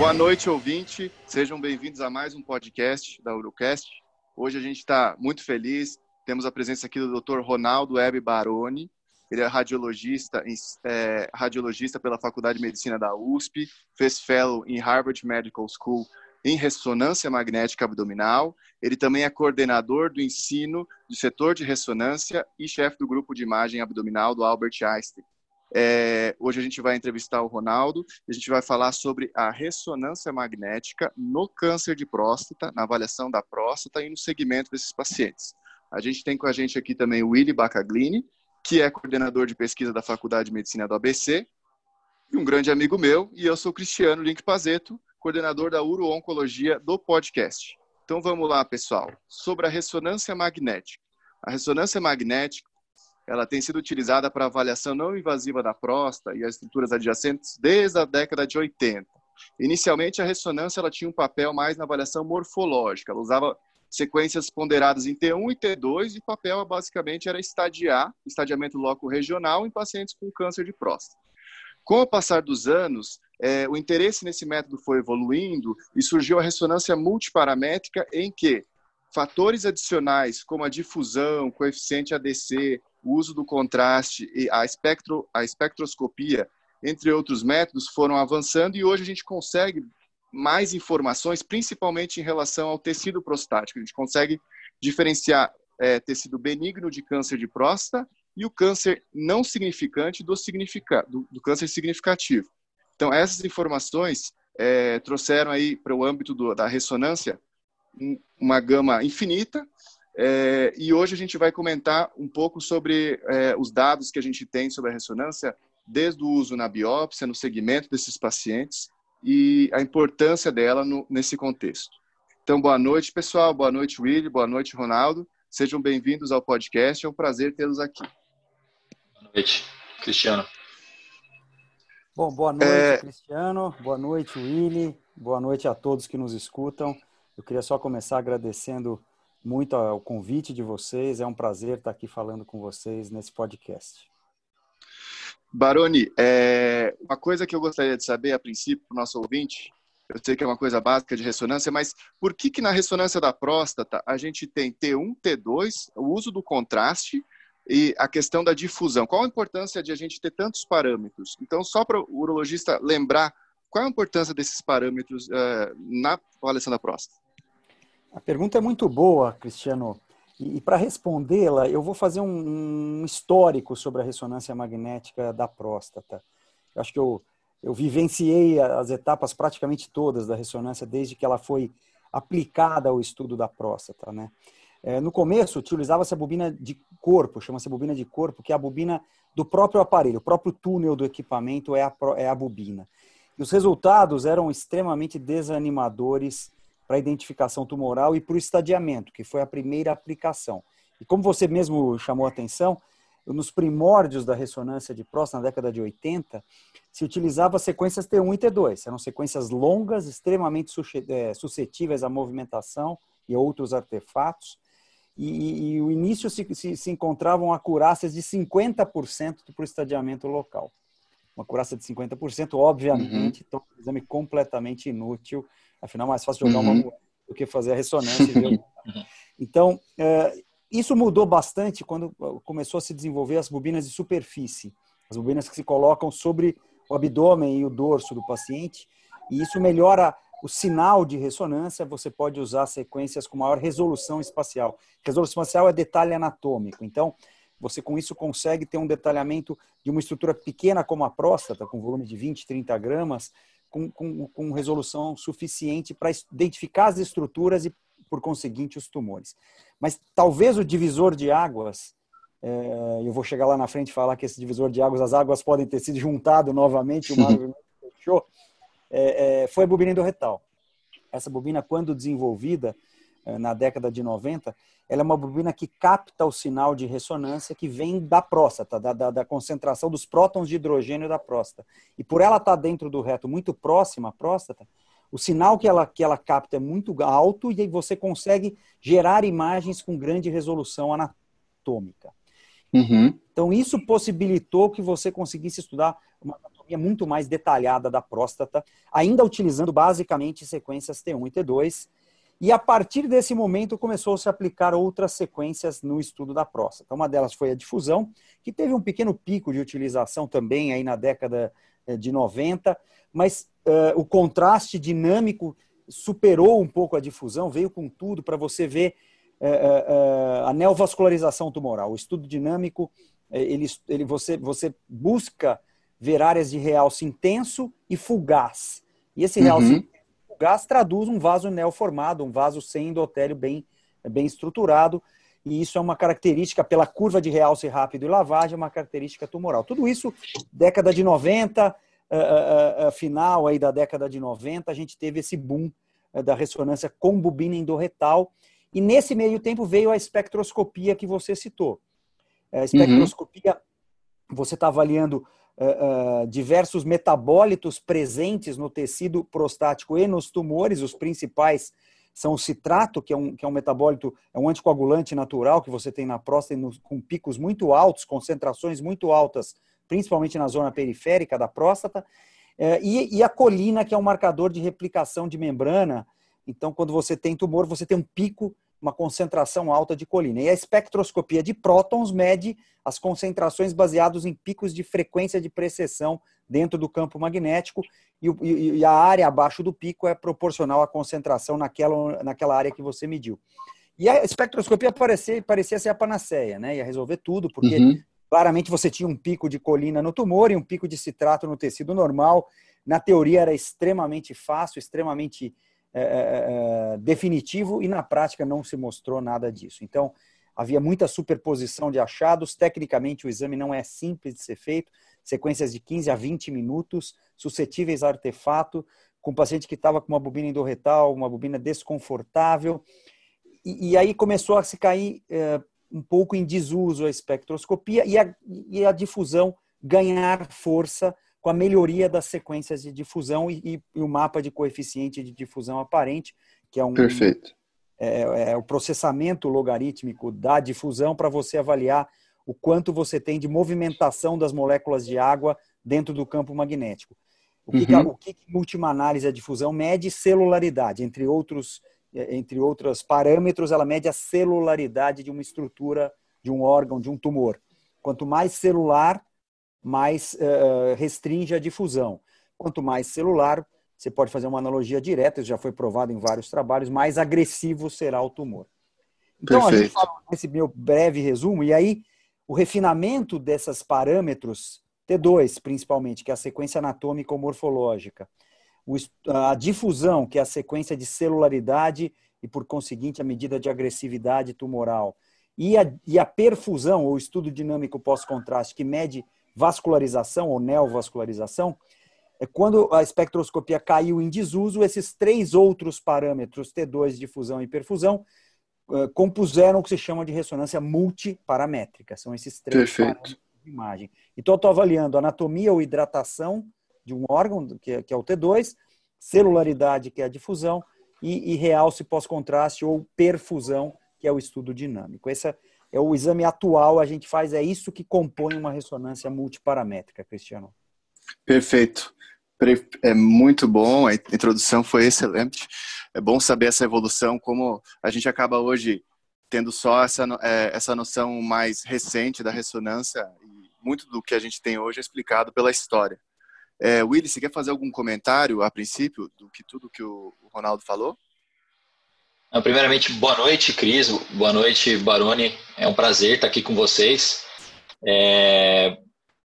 Boa noite, ouvinte. Sejam bem-vindos a mais um podcast da Urocast. Hoje a gente está muito feliz. Temos a presença aqui do Dr. Ronaldo Web Baroni. Ele é radiologista, é, radiologista pela Faculdade de Medicina da USP, fez fellow em Harvard Medical School em ressonância magnética abdominal. Ele também é coordenador do ensino do setor de ressonância e chefe do grupo de imagem abdominal do Albert Einstein. É, hoje a gente vai entrevistar o Ronaldo a gente vai falar sobre a ressonância magnética no câncer de próstata, na avaliação da próstata e no segmento desses pacientes. A gente tem com a gente aqui também o Willy Bacaglini, que é coordenador de pesquisa da Faculdade de Medicina do ABC, e um grande amigo meu, e eu sou Cristiano Link Pazeto, coordenador da Uro-Oncologia do podcast. Então vamos lá, pessoal, sobre a ressonância magnética. A ressonância magnética ela tem sido utilizada para avaliação não invasiva da próstata e as estruturas adjacentes desde a década de 80. Inicialmente, a ressonância ela tinha um papel mais na avaliação morfológica. Ela usava sequências ponderadas em T1 e T2 e o papel basicamente era estadiar, estadiamento loco regional em pacientes com câncer de próstata. Com o passar dos anos, é, o interesse nesse método foi evoluindo e surgiu a ressonância multiparamétrica em que fatores adicionais como a difusão, coeficiente ADC, o uso do contraste e a, espectro, a espectroscopia, entre outros métodos, foram avançando e hoje a gente consegue mais informações, principalmente em relação ao tecido prostático. A gente consegue diferenciar é, tecido benigno de câncer de próstata e o câncer não significante do, significa, do, do câncer significativo. Então, essas informações é, trouxeram aí para o âmbito do, da ressonância uma gama infinita é, e hoje a gente vai comentar um pouco sobre é, os dados que a gente tem sobre a ressonância, desde o uso na biópsia, no segmento desses pacientes e a importância dela no, nesse contexto. Então, boa noite, pessoal. Boa noite, Willy. Boa noite, Ronaldo. Sejam bem-vindos ao podcast. É um prazer tê-los aqui. Boa noite, Cristiano. Bom, boa noite, é... Cristiano. Boa noite, Willy. Boa noite a todos que nos escutam. Eu queria só começar agradecendo muito o convite de vocês. É um prazer estar aqui falando com vocês nesse podcast. Baroni, é, uma coisa que eu gostaria de saber a princípio para o nosso ouvinte, eu sei que é uma coisa básica de ressonância, mas por que, que na ressonância da próstata a gente tem T1, T2, o uso do contraste e a questão da difusão? Qual a importância de a gente ter tantos parâmetros? Então, só para o urologista lembrar, qual a importância desses parâmetros uh, na avaliação da próstata? A pergunta é muito boa, Cristiano. E, e para respondê-la, eu vou fazer um, um, histórico sobre a ressonância magnética da próstata. Eu acho que eu, eu vivenciei as etapas praticamente todas da ressonância desde que ela foi aplicada ao estudo da próstata, né? É, no começo, utilizava-se a bobina de corpo, chama-se bobina de corpo, que é a bobina do próprio aparelho, o próprio túnel do equipamento é a, é a bobina. E os resultados eram extremamente desanimadores para identificação tumoral e para o estadiamento, que foi a primeira aplicação. E como você mesmo chamou a atenção, nos primórdios da ressonância de próstata, na década de 80, se utilizava sequências T1 e T2. Eram sequências longas, extremamente é, suscetíveis à movimentação e outros artefatos. E, e o início se, se, se encontravam acurácias de 50% para o estadiamento local. Uma acurácia de 50%, obviamente, uhum. então, um exame completamente inútil Afinal, é mais fácil jogar uhum. uma moeda do que fazer a ressonância. então, é, isso mudou bastante quando começou a se desenvolver as bobinas de superfície, as bobinas que se colocam sobre o abdômen e o dorso do paciente, e isso melhora o sinal de ressonância. Você pode usar sequências com maior resolução espacial. Resolução espacial é detalhe anatômico. Então, você com isso consegue ter um detalhamento de uma estrutura pequena como a próstata, com volume de 20, 30 gramas, com, com, com resolução suficiente para identificar as estruturas e, por conseguinte, os tumores. Mas talvez o divisor de águas, é, eu vou chegar lá na frente e falar que esse divisor de águas, as águas podem ter sido juntado novamente, o mar fechou, é, é, foi a bobina endoretal. Essa bobina, quando desenvolvida, na década de 90, ela é uma bobina que capta o sinal de ressonância que vem da próstata, da, da, da concentração dos prótons de hidrogênio da próstata. E por ela estar dentro do reto, muito próxima à próstata, o sinal que ela, que ela capta é muito alto e aí você consegue gerar imagens com grande resolução anatômica. Uhum. Então, isso possibilitou que você conseguisse estudar uma anatomia muito mais detalhada da próstata, ainda utilizando basicamente sequências T1 e T2. E a partir desse momento começou a se aplicar outras sequências no estudo da próstata. Uma delas foi a difusão, que teve um pequeno pico de utilização também aí na década eh, de 90, mas uh, o contraste dinâmico superou um pouco a difusão, veio com tudo para você ver uh, uh, a neovascularização tumoral. O estudo dinâmico, ele, ele, você, você busca ver áreas de realce intenso e fugaz. E esse realce uhum. Fugaz traduz um vaso neoformado, um vaso sem endotélio bem, bem estruturado, e isso é uma característica pela curva de realce rápido e lavagem, é uma característica tumoral. Tudo isso, década de 90, uh, uh, final aí da década de 90, a gente teve esse boom da ressonância com bobina endorretal, e nesse meio tempo veio a espectroscopia que você citou. A espectroscopia, uhum. você está avaliando uh, diversos metabólitos presentes no tecido prostático e nos tumores, os principais são o citrato, que é um, que é um metabólito, é um anticoagulante natural que você tem na próstata no, com picos muito altos, concentrações muito altas, principalmente na zona periférica da próstata, uh, e, e a colina, que é um marcador de replicação de membrana. Então, quando você tem tumor, você tem um pico uma concentração alta de colina. E a espectroscopia de prótons mede as concentrações baseadas em picos de frequência de precessão dentro do campo magnético e, e, e, a área abaixo do pico é proporcional à concentração naquela, naquela área que você mediu. E a espectroscopia parecia, parecia ser a panaceia, né? Ia resolver tudo, porque uhum. claramente você tinha um pico de colina no tumor e um pico de citrato no tecido normal. Na teoria era extremamente fácil, extremamente é, é, é, definitivo e na prática não se mostrou nada disso. Então, havia muita superposição de achados, tecnicamente o exame não é simples de ser feito, sequências de 15 a 20 minutos, suscetíveis a artefato, com paciente que estava com uma bobina endorretal, uma bobina desconfortável, e, e aí começou a se cair é, um pouco em desuso a espectroscopia e a, e a difusão ganhar força com a melhoria das sequências de difusão e, e, e o mapa de coeficiente de difusão aparente, que é um Perfeito. É, é o processamento logarítmico da difusão para você avaliar o quanto você tem de movimentação das moléculas de água dentro do campo magnético. O que, uhum. o que, que última análise a difusão mede celularidade, entre outros entre outros parâmetros, ela mede a celularidade de uma estrutura, de um órgão, de um tumor. Quanto mais celular, mais uh, restringe a difusão. Quanto mais celular, você pode fazer uma analogia direta, isso já foi provado em vários trabalhos, mais agressivo será o tumor. Então, Perfeito. a gente fala nesse meu breve resumo, e aí o refinamento desses parâmetros, T2 principalmente, que é a sequência anatômica ou morfológica, a difusão, que é a sequência de celularidade e, por conseguinte, a medida de agressividade tumoral, e a, e a perfusão, ou estudo dinâmico pós-contraste, que mede vascularização ou neovascularização, é quando a espectroscopia caiu em desuso, esses três outros parâmetros, T2, difusão e perfusão, compuseram o que se chama de ressonância multiparamétrica. São esses três Perfeito. parâmetros de imagem. Então, eu estou avaliando anatomia ou hidratação de um órgão, que é, que é o T2, celularidade, que é a difusão, e, e realce pós-contraste ou perfusão, que é o estudo dinâmico. Essa é o exame atual, a gente faz, é isso que compõe uma ressonância multiparamétrica, Cristiano. Perfeito. É muito bom, a introdução foi excelente. É bom saber essa evolução, como a gente acaba hoje tendo só essa, é, essa noção mais recente da ressonância e muito do que a gente tem hoje é explicado pela história. É, Willy, você quer fazer algum comentário a princípio do que tudo que o Ronaldo falou? Primeiramente, boa noite, Cris. Boa noite, Baroni. É um prazer estar aqui com vocês. É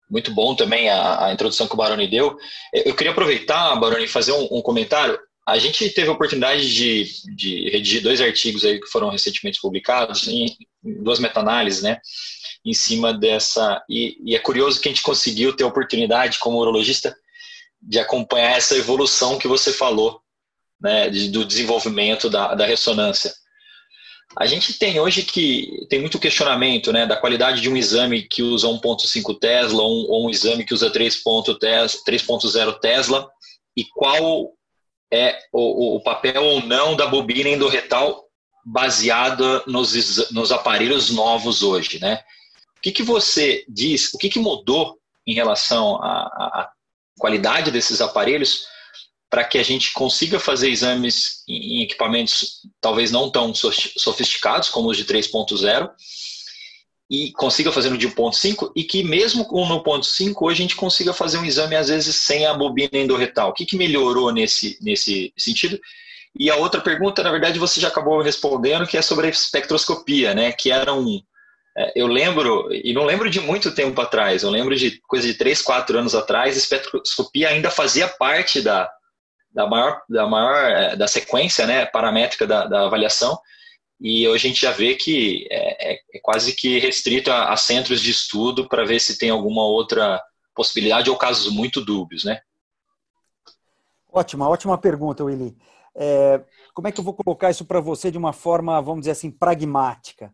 muito bom também a, a introdução que o Baroni deu. Eu queria aproveitar, Baroni, e fazer um, um, comentário. A gente teve a oportunidade de, de, redigir dois artigos aí que foram recentemente publicados, em, em duas meta-análises, né? Em cima dessa. E, e é curioso que a gente conseguiu ter a oportunidade, como urologista, de acompanhar essa evolução que você falou né, do desenvolvimento da, da ressonância. A gente tem hoje que tem muito questionamento né, da qualidade de um exame que usa 1.5 Tesla um, ou um, exame que usa 3.0 Tesla e qual é o, o, papel ou não da bobina endorretal baseada nos, nos aparelhos novos hoje. Né? O que, que você diz, o que, que mudou em relação a, a, qualidade desses aparelhos para que a gente consiga fazer exames em equipamentos talvez não tão sofisticados como os de 3.0 e consiga fazer no de 1.5 e que mesmo com no 1.5 hoje a gente consiga fazer um exame às vezes sem a bobina endorretal. O que, que melhorou nesse, nesse sentido? E a outra pergunta, na verdade, você já acabou respondendo, que é sobre a espectroscopia, né? Que era um. É, eu lembro, e não lembro de muito tempo atrás, eu lembro de coisa de 3, 4 anos atrás, a espectroscopia ainda fazia parte da, da maior, da maior é, da sequência né, paramétrica da, da avaliação, e hoje a gente já vê que é, é, é quase que restrito a, a centros de estudo para ver se tem alguma outra possibilidade ou casos muito dúbios, né? Ótima, ótima pergunta, Willy. É, como é que eu vou colocar isso para você de uma forma, vamos dizer assim, pragmática?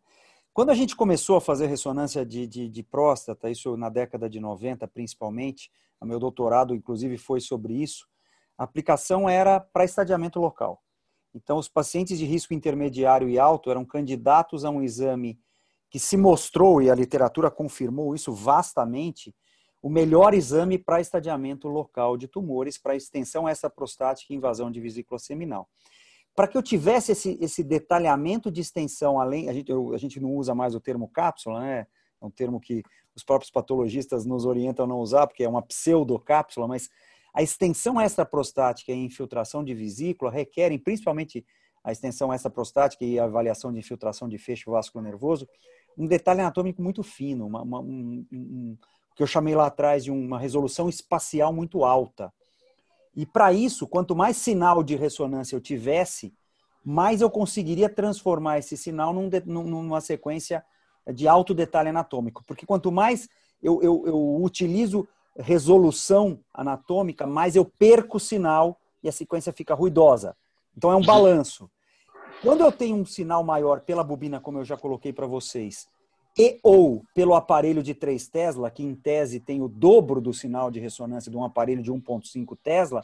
Quando a gente começou a fazer ressonância de, de, de próstata, isso na década de 90 principalmente, o meu doutorado inclusive foi sobre isso, a aplicação era para estadiamento local. Então, os pacientes de risco intermediário e alto eram candidatos a um exame que se mostrou, e a literatura confirmou isso vastamente, o melhor exame para estadiamento local de tumores, para extensão extraprostática e invasão de vesícula seminal. Para que eu tivesse esse, esse detalhamento de extensão, além, a gente, eu, a gente não usa mais o termo cápsula, né? É um termo que os próprios patologistas nos orientam a não usar, porque é uma pseudocápsula, mas a extensão extraprostática e infiltração de vesícula requerem, principalmente a extensão extraprostática e a avaliação de infiltração de feixe vasculo-nervoso, um detalhe anatômico muito fino, uma, uma, um, um, que eu chamei lá atrás de uma resolução espacial muito alta. E para isso, quanto mais sinal de ressonância eu tivesse, mais eu conseguiria transformar esse sinal num, numa sequência de alto detalhe anatômico. Porque quanto mais eu, eu, eu utilizo resolução anatômica, mais eu perco o sinal e a sequência fica ruidosa. Então é um balanço. Quando eu tenho um sinal maior pela bobina, como eu já coloquei para vocês, e ou pelo aparelho de 3 Tesla, que em tese tem o dobro do sinal de ressonância de um aparelho de 1.5 Tesla,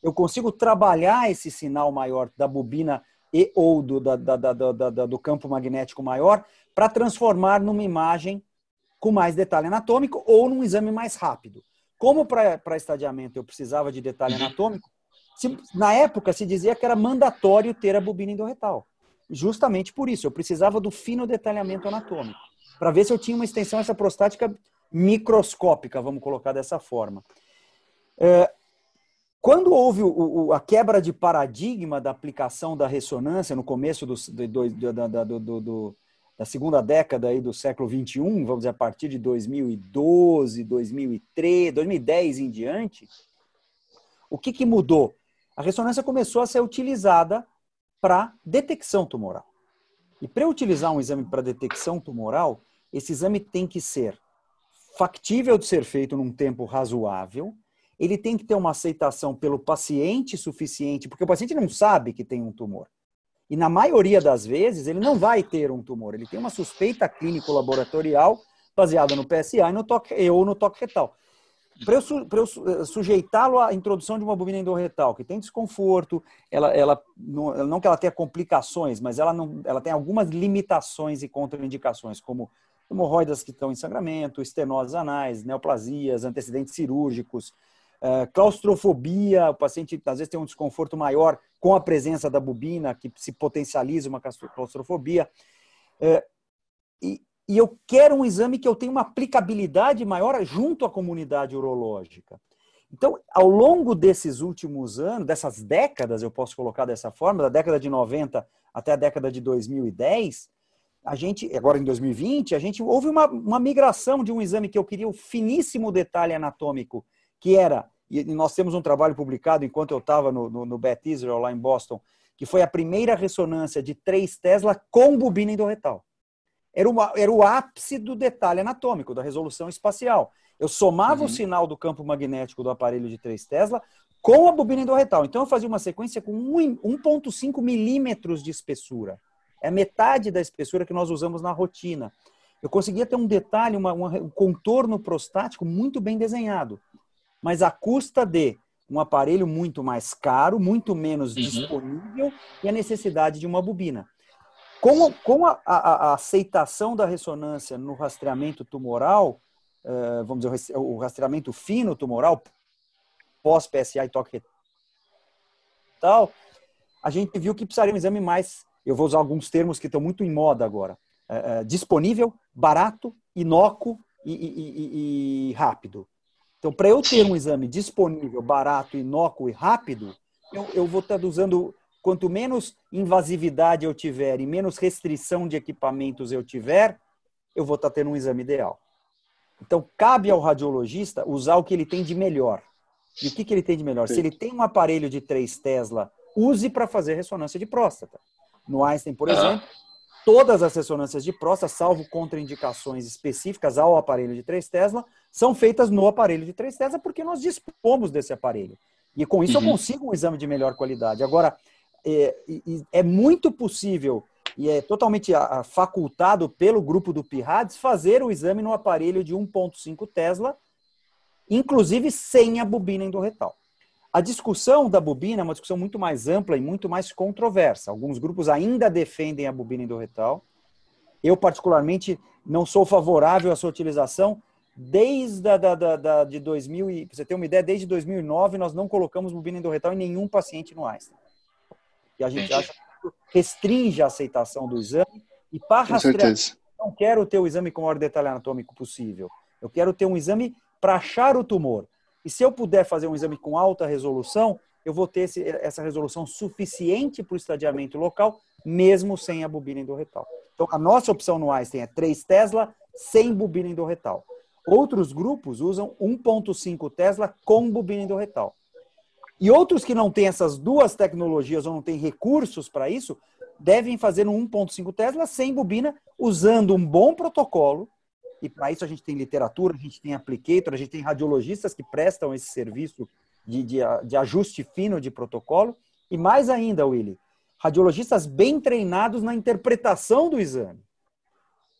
eu consigo trabalhar esse sinal maior da bobina e ou do, da, da, da, do campo magnético maior para transformar numa imagem com mais detalhe anatômico ou num exame mais rápido. Como para estadiamento eu precisava de detalhe anatômico, se, na época se dizia que era mandatório ter a bobina endorretal. Justamente por isso, eu precisava do fino detalhamento anatômico, para ver se eu tinha uma extensão essa prostática microscópica, vamos colocar dessa forma. É, quando houve o, o, a quebra de paradigma da aplicação da ressonância no começo do, do, do, do da segunda década aí do século 21, vamos dizer, a partir de 2012, 2003, 2010 em diante, o que, que mudou? A ressonância começou a ser utilizada para detecção tumoral. E para utilizar um exame para detecção tumoral, esse exame tem que ser factível de ser feito num tempo razoável, ele tem que ter uma aceitação pelo paciente suficiente, porque o paciente não sabe que tem um tumor. E na maioria das vezes, ele não vai ter um tumor. Ele tem uma suspeita clínico-laboratorial baseada no PSA e no toque, ou no toque retal. Para eu, su, eu, sujeitá-lo à introdução de uma bobina endorretal, que tem desconforto, ela, ela não, não que ela tenha complicações, mas ela, não, ela tem algumas limitações e contraindicações, como hemorroidas que estão em sangramento, estenoses anais, neoplasias, antecedentes cirúrgicos, uh, claustrofobia, o paciente às vezes tem um desconforto maior com a presença da bobina, que se potencializa uma claustrofobia. É, e, e eu quero um exame que eu tenha uma aplicabilidade maior junto à comunidade urológica. Então, ao longo desses últimos anos, dessas décadas, eu posso colocar dessa forma, da década de 90 até a década de 2010, a gente, agora em 2020, a gente houve uma, uma migração de um exame que eu queria o finíssimo detalhe anatômico, que era e nós temos um trabalho publicado enquanto eu estava no, no, no Beth Israel, lá em Boston, que foi a primeira ressonância de 3 Tesla com bobina endorretal. Era, uma, era o ápice do detalhe anatômico, da resolução espacial. Eu somava uhum. o sinal do campo magnético do aparelho de 3 Tesla com a bobina endorretal. Então eu fazia uma sequência com 1,5 milímetros de espessura. É metade da espessura que nós usamos na rotina. Eu conseguia ter um detalhe, uma, uma, um contorno prostático muito bem desenhado mas à custa de um aparelho muito mais caro, muito menos uhum. disponível e a necessidade de uma bobina. Com, com a, a, a aceitação da ressonância no rastreamento tumoral, uh, vamos dizer, o rastreamento fino tumoral, pós-PSA e toque tal, a gente viu que precisaria um exame mais, eu vou usar alguns termos que estão muito em moda agora, é, é, disponível, barato, inócuo e, e, e, e rápido. Então, para eu ter um exame disponível, barato, inócuo e rápido, eu, eu vou estar usando quanto menos invasividade eu tiver e menos restrição de equipamentos eu tiver, eu vou estar tendo um exame ideal. Então, cabe ao radiologista usar o que ele tem de melhor. E o que, que ele tem de melhor? Se ele tem um aparelho de 3 Tesla, use para fazer ressonância de próstata. No Einstein, por exemplo, todas as ressonâncias de próstata, salvo contraindicações específicas ao aparelho de 3 Tesla, são feitas no aparelho de 3 Tesla porque nós dispomos desse aparelho. E com isso uhum. eu consigo um exame de melhor qualidade. Agora, é, é muito possível e é totalmente facultado pelo grupo do PIRADS fazer o exame no aparelho de 1.5 Tesla, inclusive sem a bobina endorretal. A discussão da bobina é uma discussão muito mais ampla e muito mais controversa. Alguns grupos ainda defendem a bobina endorretal. Eu, particularmente, não sou favorável à sua utilização. Desde a, da, da, da, de 2000, e, você ter uma ideia, desde 2009 nós não colocamos bobina endorretal em nenhum paciente no Einstein. E a gente acha que restringe a aceitação do exame. E para rastrear, não quero ter o exame com o maior detalhe anatômico possível. Eu quero ter um exame para achar o tumor. E se eu puder fazer um exame com alta resolução, eu vou ter esse, essa resolução suficiente para o estadiamento local, mesmo sem a bobina endorretal. Então, a nossa opção no Einstein é 3 Tesla sem bobina endorretal. Outros grupos usam 1.5 Tesla com bobina endorretal. E outros que não têm essas duas tecnologias ou não têm recursos para isso, devem fazer no 1.5 Tesla sem bobina, usando um bom protocolo. E para isso a gente tem literatura, a gente tem applicator, a gente tem radiologistas que prestam esse serviço de, de, de ajuste fino de protocolo. E mais ainda, Willy, radiologistas bem treinados na interpretação do exame.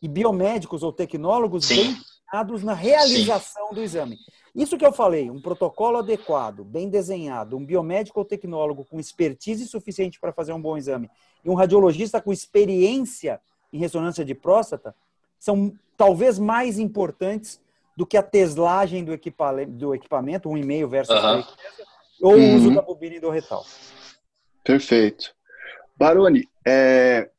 E biomédicos ou tecnólogos Sim. bem treinados na realização Sim. do exame. Isso que eu falei, um protocolo adequado, bem desenhado, um biomédico ou tecnólogo com expertise suficiente para fazer um bom exame e um radiologista com experiência em ressonância de próstata são talvez mais importantes do que a teslagem do, do equipamento, um e-mail versus uhum. ou o uhum. uso da bobina endorretal. Perfeito. Baroni, é,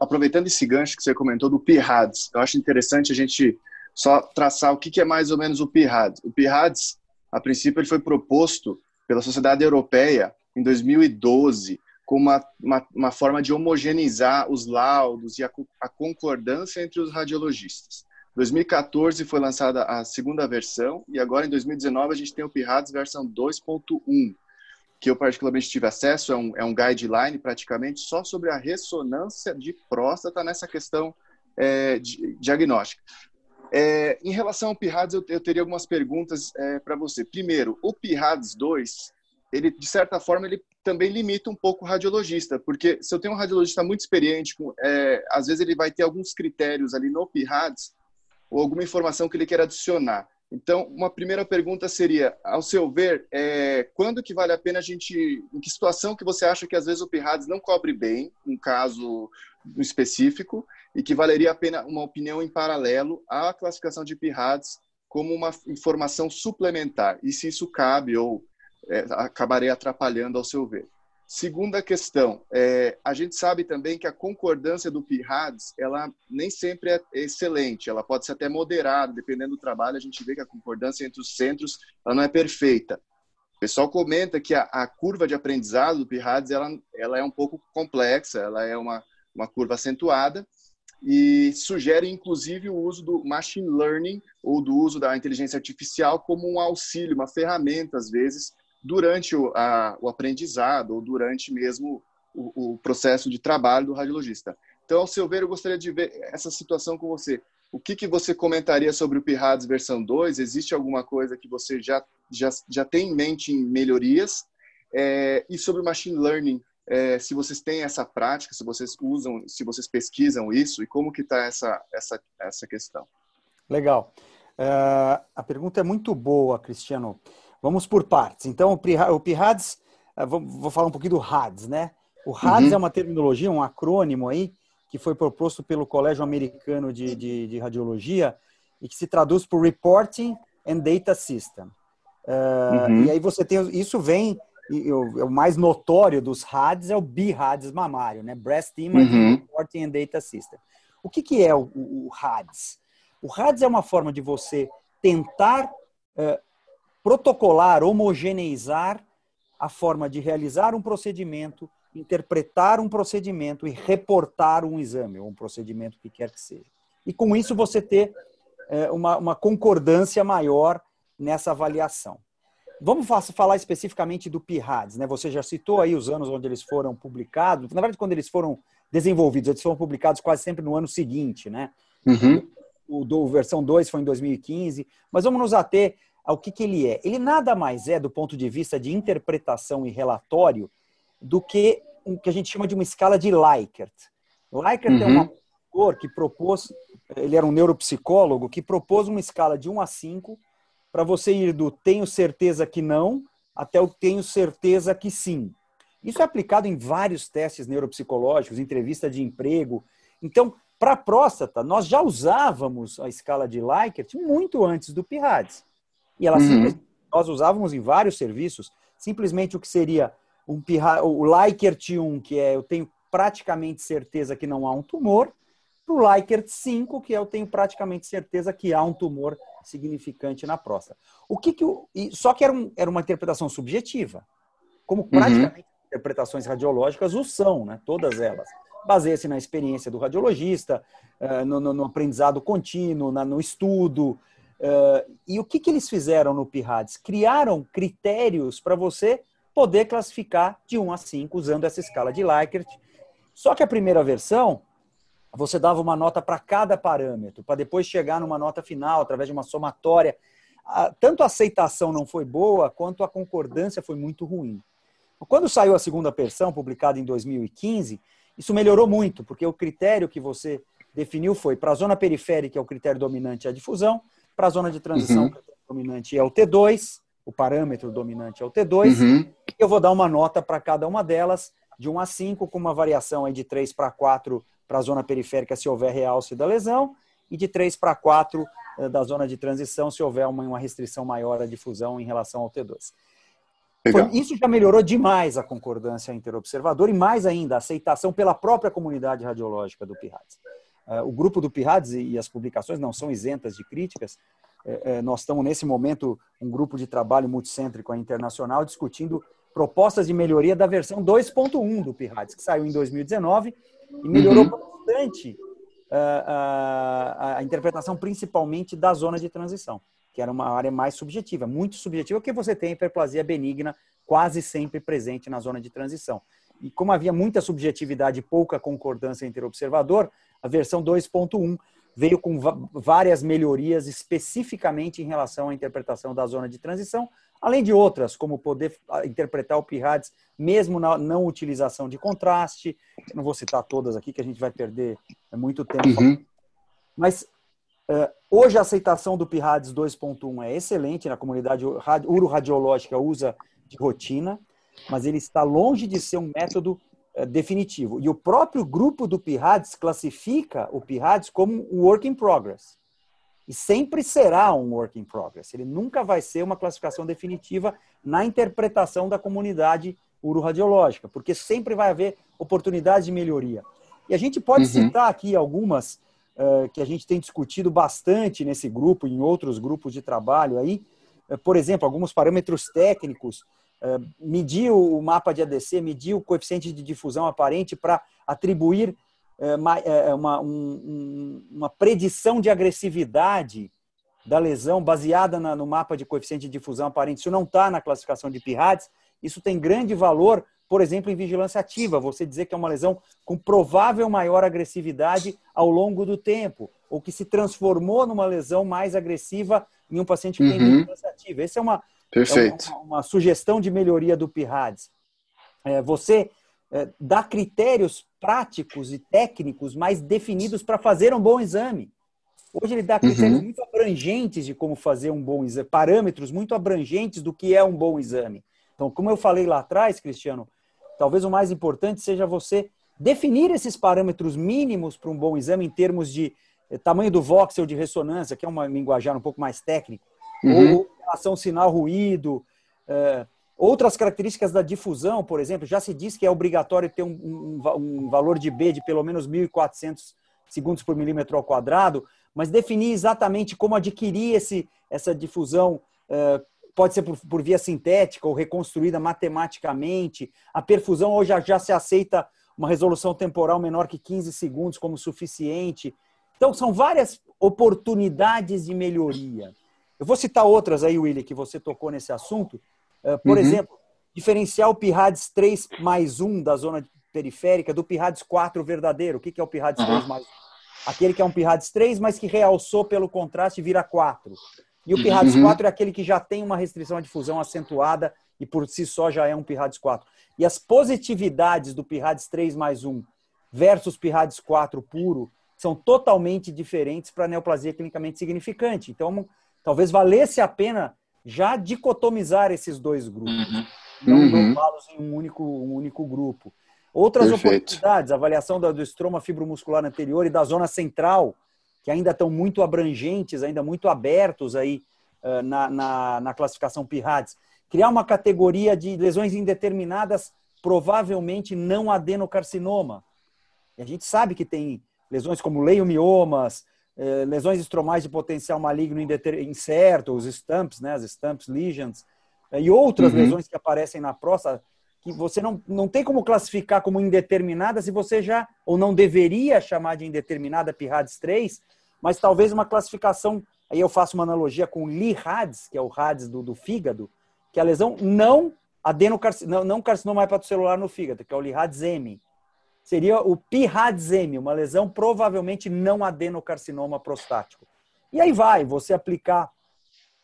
aproveitando esse gancho que você comentou do PIRADS, eu acho interessante a gente só traçar o que é mais ou menos o PIRADS. O PIRADS, a princípio, ele foi proposto pela Sociedade Europeia em 2012 como uma, uma, uma forma de homogeneizar os laudos e a, a concordância entre os radiologistas. Em 2014 foi lançada a segunda versão e agora em 2019 a gente tem o PIRADS versão 2.1, que eu particularmente tive acesso, é um, é um guideline praticamente só sobre a ressonância de próstata nessa questão é, diagnóstica. É, em relação ao PIRADS, eu, eu teria algumas perguntas é, para você. Primeiro, o PIRADS 2, ele, de certa forma, ele também limita um pouco o radiologista, porque se eu tenho um radiologista muito experiente, é, às vezes ele vai ter alguns critérios ali no PIRADS ou alguma informação que ele quer adicionar. Então, uma primeira pergunta seria, ao seu ver, é, quando que vale a pena a gente, em que situação que você acha que às vezes o PIRADS não cobre bem, um caso específico, e que valeria a pena uma opinião em paralelo à classificação de PIRADS como uma informação suplementar, e se isso cabe ou é, acabaria atrapalhando ao seu ver. Segunda questão, é, a gente sabe também que a concordância do PIRADS, ela nem sempre é excelente, ela pode ser até moderada, dependendo do trabalho, a gente vê que a concordância entre os centros ela não é perfeita. O pessoal comenta que a, a curva de aprendizado do PIRADS, ela, ela é um pouco complexa, ela é uma, uma curva acentuada, e sugere inclusive o uso do machine learning ou do uso da inteligência artificial como um auxílio, uma ferramenta às vezes durante o, a, o aprendizado ou durante mesmo o, o, processo de trabalho do radiologista. Então, ao seu ver, eu gostaria de ver essa situação com você. O que, que você comentaria sobre o PIRADS versão 2? Existe alguma coisa que você já, já, já tem em mente em melhorias? É, e sobre o machine learning, é, se vocês têm essa prática, se vocês usam, se vocês pesquisam isso e como que está essa, essa, essa questão. Legal. Uh, a pergunta é muito boa, Cristiano. Vamos por partes. Então, o PIRADS, uh, vou, falar um pouquinho do RADS, né? O RADS uhum. é uma terminologia, um acrônimo aí, que foi proposto pelo Colégio Americano de, de, de Radiologia e que se traduz por Reporting and Data System. Uh, uhum. E aí você tem. Isso vem. O, o, mais notório dos RADs é o BRADS mamário, né? Breast Imaging uhum. Reporting and Data System. O que, que é o, o, o RADS? O RADS é uma forma de você tentar uh, protocolar, homogeneizar a forma de realizar um procedimento, interpretar um procedimento e reportar um exame, ou um procedimento que quer que seja. E com isso você ter é, uma, uma concordância maior nessa avaliação. Vamos falar especificamente do PIRADS, né? Você já citou aí os anos onde eles foram publicados. Na verdade, quando eles foram desenvolvidos, eles foram publicados quase sempre no ano seguinte, né? Uhum. O do versão 2 foi em 2015, mas vamos nos ater ao que, que ele é. Ele nada mais é, do ponto de vista de interpretação e relatório, do que o que a gente chama de uma escala de Likert. Likert é uhum. é um autor que propôs, ele era um neuropsicólogo, que propôs uma escala de 1 a 5 para você ir do tenho certeza que não até o tenho certeza que sim. Isso é aplicado em vários testes neuropsicológicos, entrevista de emprego. Então, para a próstata, nós já usávamos a escala de Likert muito antes do PIRADS. E ela uhum. nós usávamos em vários serviços, simplesmente o que seria um o Likert 1, que é eu tenho praticamente certeza que não há um tumor, para o Likert 5, que é eu tenho praticamente certeza que há um tumor significante na próstata. O que, que o, só que era, um, era uma interpretação subjetiva, como uhum. praticamente uhum. interpretações radiológicas o são, né? todas elas. Baseia-se na experiência do radiologista, uh, no, no, no, aprendizado contínuo, na, no estudo. Uh, e o que, que eles fizeram no PIRADS? Criaram critérios para você poder classificar de 1 a 5 usando essa escala de Likert. Só que a primeira versão, você dava uma nota para cada parâmetro, para depois chegar numa nota final através de uma somatória. Tanto a aceitação não foi boa, quanto a concordância foi muito ruim. Quando saiu a segunda versão, publicada em 2015, isso melhorou muito, porque o critério que você definiu foi para a zona periférica, é o critério dominante é a difusão, para a zona de transição, uhum. o dominante é o T2, o parâmetro dominante é o T2, uhum. eu vou dar uma nota para cada uma delas, de 1 a 5, com uma variação aí de 3 para 4 para a zona periférica se houver realce da lesão, e de 3 para 4 eh, da zona de transição se houver uma, uma restrição maior à difusão em relação ao T2. Foi, isso já melhorou demais a concordância interobservadora e mais ainda a aceitação pela própria comunidade radiológica do PIRADS. Uh, o grupo do PIRADS e as publicações não são isentas de críticas, é, é, nós estamos nesse momento, um grupo de trabalho multicêntrico internacional, discutindo propostas de melhoria da versão 2.1 do PIRADS, que saiu em 2019 e melhorou uhum. bastante a, ah, a, a, interpretação, principalmente da zona de transição, que era uma área mais subjetiva, muito subjetiva, porque você tem hiperplasia benigna quase sempre presente na zona de transição. E como havia muita subjetividade e pouca concordância entre o observador, a versão 2.1 veio com várias melhorias especificamente em relação à interpretação da zona de transição, além de outras, como poder interpretar o PIRADS mesmo na não utilização de contraste. Eu não vou citar todas aqui, que a gente vai perder é, muito tempo. Uhum. Mas uh, hoje a aceitação do PIRADS 2.1 é excelente, na comunidade uroradiológica usa de rotina, mas ele está longe de ser um método definitivo. E o próprio grupo do PIRADS classifica o PIRADS como um work in progress. E sempre será um work in progress. Ele nunca vai ser uma classificação definitiva na interpretação da comunidade uroradiológica, porque sempre vai haver oportunidades de melhoria. E a gente pode uhum. citar aqui algumas uh, que a gente tem discutido bastante nesse grupo, em outros grupos de trabalho aí. Uh, por exemplo, alguns parâmetros técnicos eh, medir o mapa de ADC, medir o coeficiente de difusão aparente para atribuir eh, eh, uma, uma predição de agressividade da lesão baseada no mapa de coeficiente de difusão aparente. Isso não está na classificação de PIRADS. Isso tem grande valor, por exemplo, em vigilância ativa. Você dizer que é uma lesão com provável maior agressividade ao longo do tempo, ou que se transformou numa lesão mais agressiva em um paciente que tem uhum. vigilância ativa. Essa é uma, Perfeito. É uma, uma, sugestão de melhoria do PIRADS. É, você é, dá critérios práticos e técnicos mais definidos para fazer um bom exame. Hoje ele dá critérios uhum. muito abrangentes de como fazer um bom exame, parâmetros muito abrangentes do que é um bom exame. Então, como eu falei lá atrás, Cristiano, talvez o mais importante seja você definir esses parâmetros mínimos para um bom exame em termos de eh, tamanho do voxel de ressonância, que é uma linguajar um pouco mais técnico, uhum. ou relação sinal-ruído. É, outras características da difusão, por exemplo, já se diz que é obrigatório ter um, um, um valor de B de pelo menos 1.400 segundos por milímetro ao quadrado, mas definir exatamente como adquirir esse, essa difusão é, pode ser por, por, via sintética ou reconstruída matematicamente. A perfusão hoje já, já se aceita uma resolução temporal menor que 15 segundos como suficiente. Então, são várias oportunidades de melhoria. Eu vou citar outras aí, Willy, que você tocou nesse assunto. Uh, por uhum. exemplo, diferenciar o PIRADS 3 mais 1 da zona periférica do PIRADS 4 verdadeiro. O que é o PIRADS uhum. 3 mais 1? Aquele que é um PIRADS 3, mas que realçou pelo contraste e vira 4. E o PIRADS uhum. 4 é aquele que já tem uma restrição à difusão acentuada e por si só já é um PIRADS 4. E as positividades do PIRADS 3 mais 1 versus PIRADS 4 puro são totalmente diferentes para neoplasia clinicamente significante. Então, talvez valesse a pena já dicotomizar esses dois grupos, uhum. não uhum. los em um único, um único grupo. Outras Perfeito. oportunidades, avaliação do, do estroma fibromuscular anterior e da zona central, que ainda estão muito abrangentes, ainda muito abertos aí uh, na, na, na, classificação PIRADS. Criar uma categoria de lesões indeterminadas, provavelmente não adenocarcinoma. E a gente sabe que tem lesões como leiomiomas, eh, lesões estromais de potencial maligno incerto, os stumps, né, as stumps lesions, eh, e outras uhum. lesões que aparecem na próstata, que você não, não tem como classificar como indeterminada se você já, ou não deveria chamar de indeterminada PIRADS 3, mas talvez uma classificação, aí eu faço uma analogia com o LIRADS, que é o RADS do, do fígado, que é a lesão não adenocarcinoma, não, não carcinoma hepatocelular no fígado, que é o LIRADS M seria o pirradzeme, uma lesão provavelmente não adenocarcinoma prostático. E aí vai, você aplicar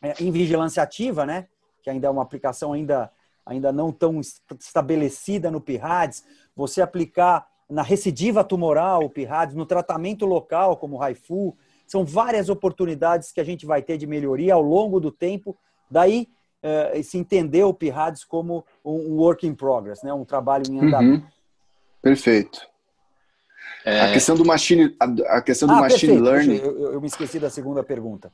é, em vigilância ativa, né? Que ainda é uma aplicação ainda, ainda não tão estabelecida no PIRADS, você aplicar na recidiva tumoral, o PIRADS, no tratamento local, como o RAIFU, são várias oportunidades que a gente vai ter de melhoria ao longo do tempo. Daí é, se entender o PIRADS como um work in progress, né? um trabalho em andamento. Uhum. Perfeito. É... A questão do machine, a, questão do ah, machine perfeito. learning. Eu, eu, me esqueci da segunda pergunta.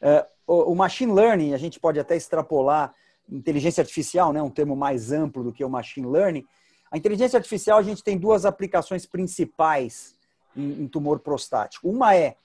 É, o, o, machine learning, a gente pode até extrapolar inteligência artificial, né, um termo mais amplo do que o machine learning. A inteligência artificial, a gente tem duas aplicações principais em, em tumor prostático. Uma é,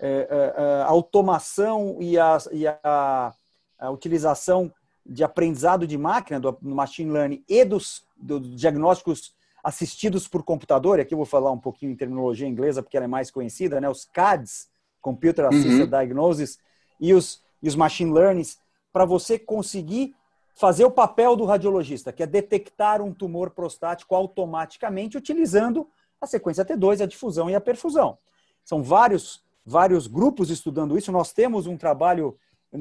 é, é, é a automação e, a, e a, a, utilização de aprendizado de máquina, do, do machine learning e dos, dos diagnósticos assistidos por computador, e aqui eu vou falar um pouquinho em terminologia inglesa, porque ela é mais conhecida, né? os CADs, Computer Assisted uhum. Diagnosis, e os, e os Machine Learnings, para você conseguir fazer o papel do radiologista, que é detectar um tumor prostático automaticamente utilizando a sequência T2, a difusão e a perfusão. São vários, vários grupos estudando isso. Nós temos um trabalho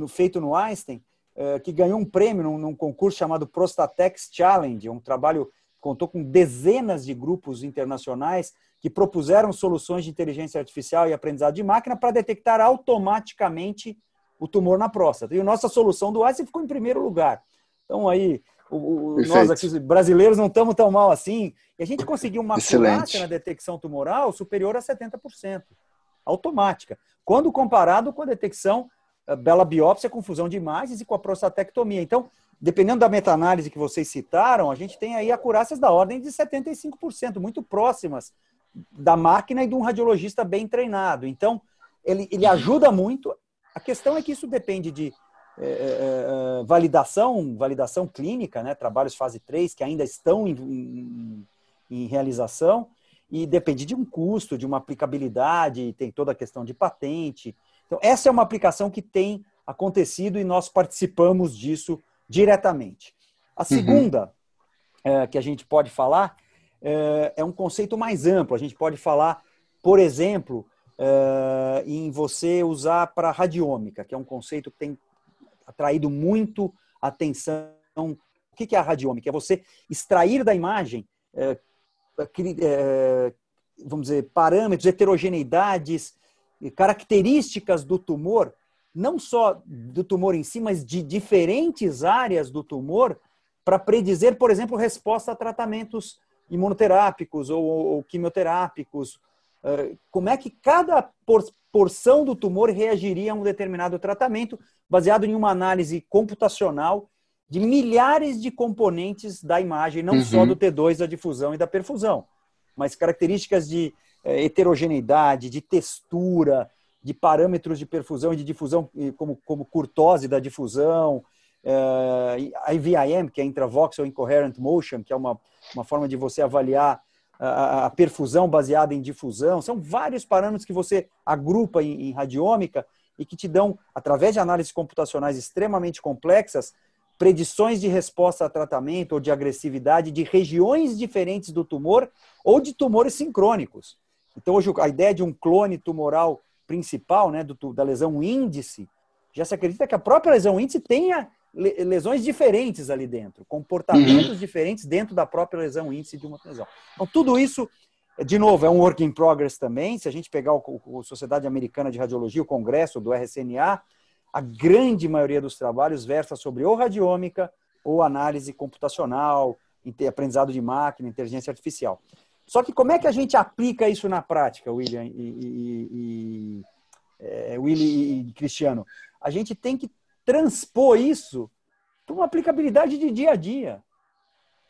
feito no Einstein eh, que ganhou um prêmio num concurso chamado Prostatex Challenge, um trabalho contou com dezenas de grupos internacionais que propuseram soluções de inteligência artificial e aprendizado de máquina para detectar automaticamente o tumor na próstata. E a nossa solução do AISE ficou em primeiro lugar. Então, aí, o, o, nós aqui, brasileiros, não estamos tão mal assim. E a gente conseguiu uma acurácia na detecção tumoral superior a 70%, automática. Quando comparado com a detecção eh, bela biópsia com fusão de imagens e com a prostatectomia. Então, dependendo da meta-análise que vocês citaram, a gente tem aí acurácias da ordem de 75%, muito próximas da máquina e de um radiologista bem treinado. Então, ele, ele ajuda muito. A questão é que isso depende de é, é, validação, validação clínica, né? trabalhos fase 3 que ainda estão em, em, em realização, e depende de um custo, de uma aplicabilidade, tem toda a questão de patente. Então, essa é uma aplicação que tem acontecido e nós participamos disso diretamente. A segunda uhum. é, que a gente pode falar é, é, um conceito mais amplo. A gente pode falar, por exemplo, é, em você usar para radiômica, que é um conceito que tem atraído muito atenção. O que é a radiômica? É você extrair da imagem, é, é, vamos dizer, parâmetros, heterogeneidades, características do tumor não só do tumor em si, mas de diferentes áreas do tumor para predizer, por exemplo, resposta a tratamentos imunoterápicos ou, ou quimioterápicos como é que cada porção do tumor reagiria a um determinado tratamento, baseado em uma análise computacional de milhares de componentes da imagem, não uhum. só do T2, da difusão e da perfusão, mas características de heterogeneidade, de textura, de parâmetros de perfusão e de difusão, como, como curtose da difusão, a IVIM, que é Intravoxel Incoherent Motion, que é uma, uma forma de você avaliar a, a, perfusão baseada em difusão. São vários parâmetros que você agrupa em, em radiômica e que te dão, através de análises computacionais extremamente complexas, predições de resposta a tratamento ou de agressividade de regiões diferentes do tumor ou de tumores sincrônicos. Então, hoje, a ideia de um clone tumoral principal, né, do, da lesão índice, já se acredita que a própria lesão índice tenha lesões diferentes ali dentro, comportamentos uhum. diferentes dentro da própria lesão índice de uma lesão. Então, tudo isso, de novo, é um work in progress também. Se a gente pegar o, Sociedade Americana de Radiologia, o congresso do RSNA, a grande maioria dos trabalhos versa sobre ou radiômica ou análise computacional, aprendizado de máquina, inteligência artificial. Só que como é que a gente aplica isso na prática, William e, e, e, é, Willy e Cristiano? A gente tem que transpor isso para uma aplicabilidade de dia a dia.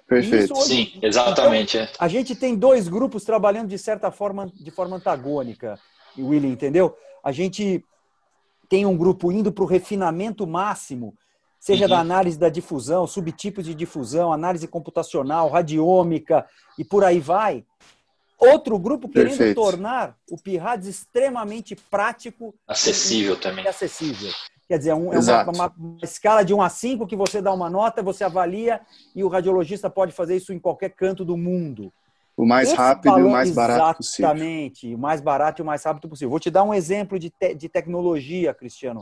Perfeito. Hoje, Sim, exatamente. Então, a gente tem dois grupos trabalhando de certa forma, de forma antagônica, William, entendeu? A gente tem um grupo indo para o refinamento máximo, seja uhum. da análise da difusão, subtipos de difusão, análise computacional, radiômica e por aí vai. Outro grupo querendo Perfeito. tornar o PIRADS extremamente prático. Acessível e, também. Acessível. Quer dizer, é, um, é uma, uma, uma, escala de 1 a 5 que você dá uma nota, você avalia e o radiologista pode fazer isso em qualquer canto do mundo. O mais Esse rápido e o mais barato possível. Exatamente, o mais barato e o mais rápido possível. Vou te dar um exemplo de, te, de tecnologia, Cristiano.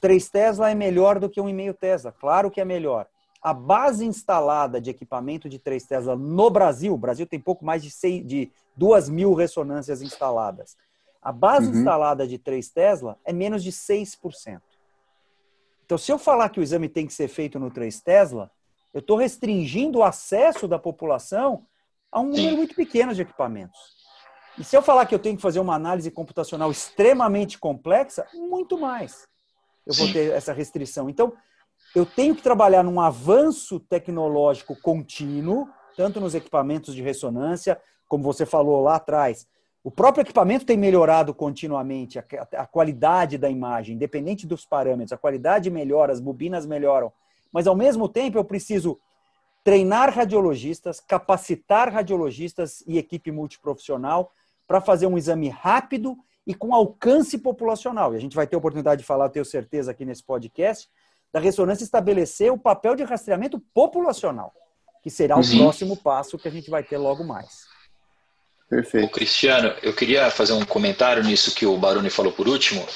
3 Tesla é melhor do que 1,5 Tesla. Claro que é melhor. A base instalada de equipamento de 3 Tesla no Brasil, o Brasil tem pouco mais de, 6, de 2 mil ressonâncias instaladas. A base uhum. instalada de 3 Tesla é menos de 6%. Então, se eu falar que o exame tem que ser feito no 3 Tesla, eu estou restringindo o acesso da população a um número muito pequeno de equipamentos. E se eu falar que eu tenho que fazer uma análise computacional extremamente complexa, muito mais. Eu vou ter essa restrição. Então, eu tenho que trabalhar num avanço tecnológico contínuo, tanto nos equipamentos de ressonância, como você falou lá atrás, o próprio equipamento tem melhorado continuamente, a, a, qualidade da imagem, independente dos parâmetros, a qualidade melhora, as bobinas melhoram. Mas, ao mesmo tempo, eu preciso treinar radiologistas, capacitar radiologistas e equipe multiprofissional para fazer um exame rápido e com alcance populacional. E a gente vai ter oportunidade de falar, tenho certeza, aqui nesse podcast, da ressonância estabelecer o papel de rastreamento populacional, que será o uhum. próximo passo que a gente vai ter logo mais. Perfeito. O Cristiano, eu queria fazer um comentário nisso que o Baroni falou por último.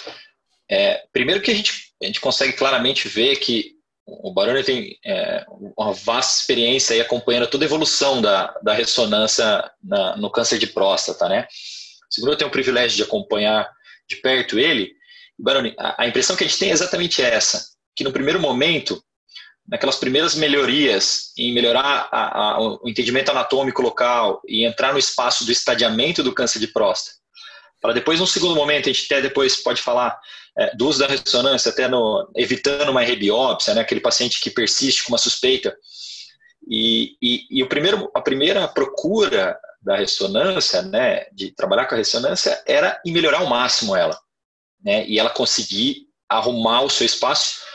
É, primeiro que a gente, a gente consegue claramente ver que o Baroni tem é, uma vasta experiência aí acompanhando toda a evolução da, da ressonância na, no câncer de próstata, né? Segundo, eu tenho o privilégio de acompanhar de perto ele. Baroni, a, a impressão que a gente tem é exatamente essa, que no primeiro momento naquelas primeiras melhorias em melhorar a, a, o entendimento anatômico local e entrar no espaço do estadiamento do câncer de próstata. Para depois, num segundo momento, a gente até depois pode falar é, do uso da ressonância, até no, evitando uma rebiópsia, né, aquele paciente que persiste com uma suspeita. E, e, e o primeiro, a primeira procura da ressonância, né, de trabalhar com a ressonância, era em melhorar ao máximo ela. Né, e ela conseguir arrumar o seu espaço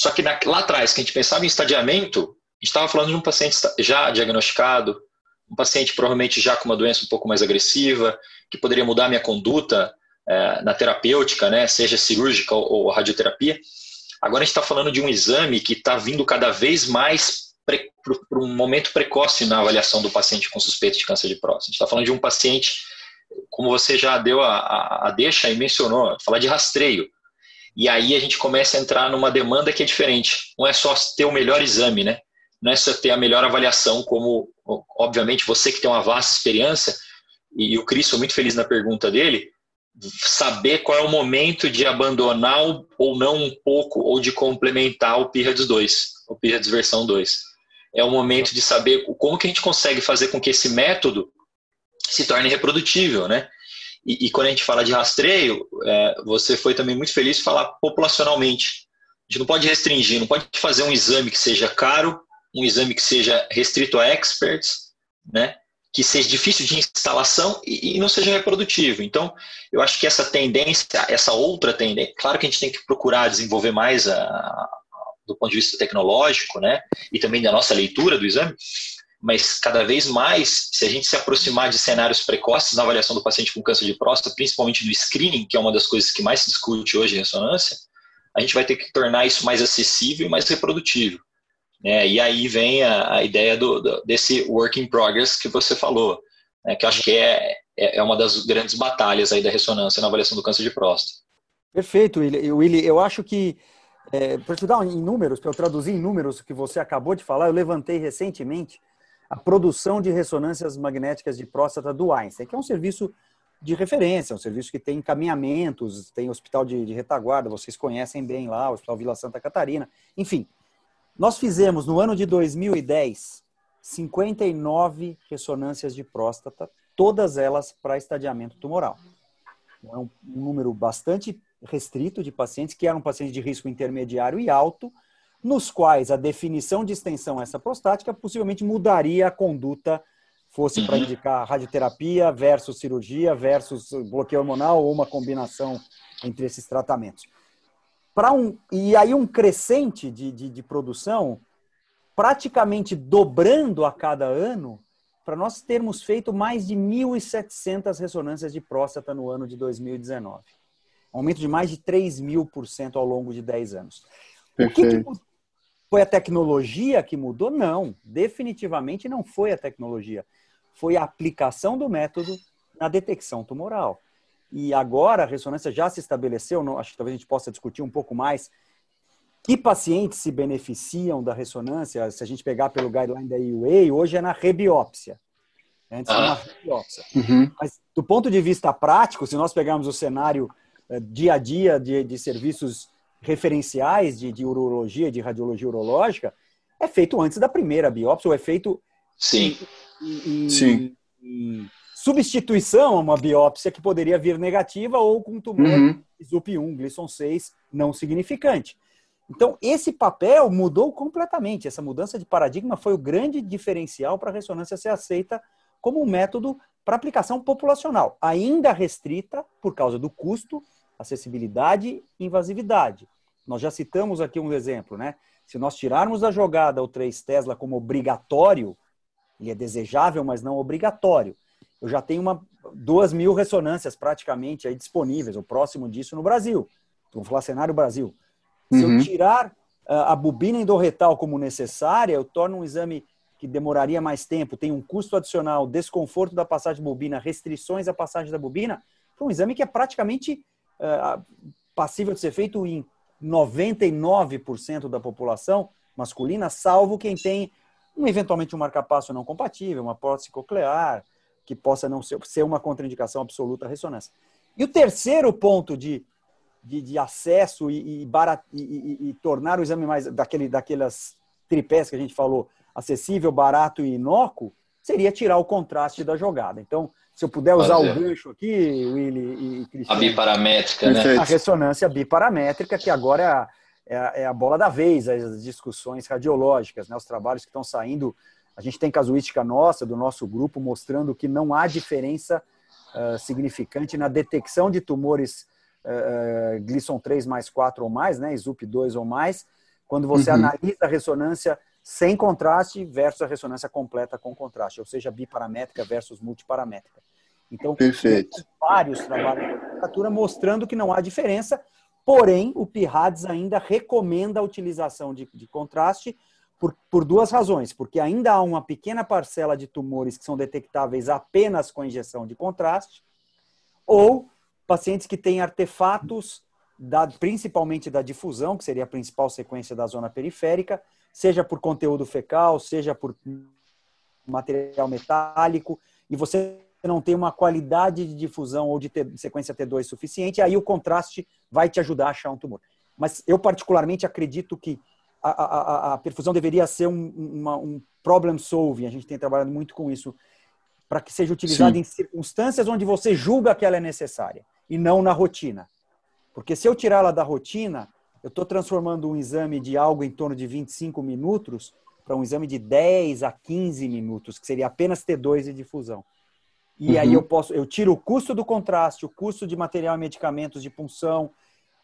só que na, lá atrás, que a gente pensava em estadiamento, a gente estava falando de um paciente já diagnosticado, um paciente provavelmente já com uma doença um pouco mais agressiva, que poderia mudar a minha conduta é, na terapêutica, né, seja cirúrgica ou, ou radioterapia. Agora a gente está falando de um exame que está vindo cada vez mais para um momento precoce na avaliação do paciente com suspeita de câncer de próstata. A gente está falando de um paciente, como você já deu a, a, a deixa e mencionou, falar de rastreio. E aí a gente começa a entrar numa demanda que é diferente. Não é só ter o melhor exame, né? Não é só ter a melhor avaliação, como, obviamente, você que tem uma vasta experiência, e o Cris foi muito feliz na pergunta dele, saber qual é o momento de abandonar ou não um pouco, ou de complementar o PIRADS 2, o PIRADS versão 2. É o momento de saber como que a gente consegue fazer com que esse método se torne reprodutível, né? E, e quando a gente fala de rastreio, é, você foi também muito feliz em falar populacionalmente. A gente não pode restringir, não pode fazer um exame que seja caro, um exame que seja restrito a experts, né? que seja difícil de instalação e, não seja reprodutivo. Então, eu acho que essa tendência, essa outra tendência, claro que a gente tem que procurar desenvolver mais a, do ponto de vista tecnológico, né, e também da nossa leitura do exame, mas cada vez mais, se a gente se aproximar de cenários precoces na avaliação do paciente com câncer de próstata, principalmente no screening, que é uma das coisas que mais se discute hoje em ressonância, a gente vai ter que tornar isso mais acessível e mais reprodutível. Né? E aí vem a, a ideia do, do, desse work in progress que você falou, né? que eu acho que é, é, é uma das grandes batalhas aí da ressonância na avaliação do câncer de próstata. Perfeito, Willy. Willy eu acho que, é, para te dar em números, para eu traduzir em números o que você acabou de falar, eu levantei recentemente a produção de ressonâncias magnéticas de próstata do Einstein, que é um serviço de referência, um serviço que tem encaminhamentos, tem hospital de, de retaguarda, vocês conhecem bem lá, o Hospital Vila Santa Catarina, enfim, nós fizemos no ano de 2010 59 ressonâncias de próstata, todas elas para estadiamento tumoral. É um número bastante restrito de pacientes que eram pacientes de risco intermediário e alto, nos quais a definição de extensão essa prostática possivelmente mudaria a conduta, fosse para uhum. indicar radioterapia versus cirurgia versus bloqueio hormonal ou uma combinação entre esses tratamentos para um e aí um crescente de, de, de produção praticamente dobrando a cada ano para nós termos feito mais de 1.700 ressonâncias de próstata no ano de 2019. Um aumento de mais de 3 mil por cento ao longo de 10 anos. Perfeito. O que, que foi a tecnologia que mudou? Não, definitivamente não foi a tecnologia. Foi a aplicação do método na detecção tumoral. E agora a ressonância já se estabeleceu, não, acho que talvez a gente possa discutir um pouco mais que pacientes se beneficiam da ressonância, se a gente pegar pelo guideline da EUA, hoje é na rebiópsia. Antes era na ah. rebiópsia. Uhum. Mas do ponto de vista prático, se nós pegarmos o cenário dia a dia de, de serviços referenciais de, de urologia, de radiologia urológica, é feito antes da primeira biópsia, ou é feito Sim. Em, em, Sim. Em, substituição a uma biópsia que poderia vir negativa ou com tumor uhum. ZUP1, Gleason 6, não significante. Então, esse papel mudou completamente. Essa mudança de paradigma foi o grande diferencial para a ressonância ser aceita como um método para aplicação populacional, ainda restrita por causa do custo, acessibilidade e invasividade. Nós já citamos aqui um exemplo, né? Se nós tirarmos da jogada o 3 Tesla como obrigatório, ele é desejável, mas não obrigatório eu já tenho uma, duas mil ressonâncias praticamente aí disponíveis, o próximo disso no Brasil. Vamos falar cenário Brasil. Se uhum. eu tirar uh, a bobina endorretal como necessária, eu torno um exame que demoraria mais tempo, tem um custo adicional, desconforto da passagem de bobina, restrições à passagem da bobina, foi um exame que é praticamente passível de ser feito em 99% da população masculina, salvo quem tem um, eventualmente um marcapasso não compatível, uma prótese coclear, que possa não ser, ser uma contraindicação absoluta à ressonância. E o terceiro ponto de, de, de acesso e, e, barat, e, e, tornar o exame mais daquele, daquelas tripés que a gente falou, acessível, barato e inócuo, seria tirar o contraste da jogada. Então, se eu puder usar o gancho aqui, Willy e Cristiano. A biparamétrica, né? A ressonância biparamétrica, que agora é a, é a, é a bola da vez, as discussões radiológicas, né? os trabalhos que estão saindo a gente tem casuística nossa, do nosso grupo, mostrando que não há diferença uh, significante na detecção de tumores uh, Gleason 3 mais 4 ou mais, né, SUP 2 ou mais, quando você uhum. analisa a ressonância sem contraste versus a ressonância completa com contraste, ou seja, biparamétrica versus multiparamétrica. Então, Perfeito. vários trabalhos de literatura mostrando que não há diferença, porém, o PIRADS ainda recomenda a utilização de, de contraste por, por duas razões. Porque ainda há uma pequena parcela de tumores que são detectáveis apenas com injeção de contraste, ou pacientes que têm artefatos, da, principalmente da difusão, que seria a principal sequência da zona periférica, seja por conteúdo fecal, seja por material metálico, e você não tem uma qualidade de difusão ou de, de sequência T2 suficiente, aí o contraste vai te ajudar a achar um tumor. Mas eu particularmente acredito que a, a, a perfusão deveria ser um, uma, um problem solving, a gente tem trabalhado muito com isso. para que seja utilizado Sim. em circunstâncias onde você julga que ela é necessária e não na rotina. Porque se eu tirar ela da rotina, eu estou transformando um exame de algo em torno de 25 minutos para um exame de 10 a 15 minutos, que seria apenas T2 e difusão. E uhum. aí eu posso, eu tiro o custo do contraste, o custo de material e medicamentos de punção,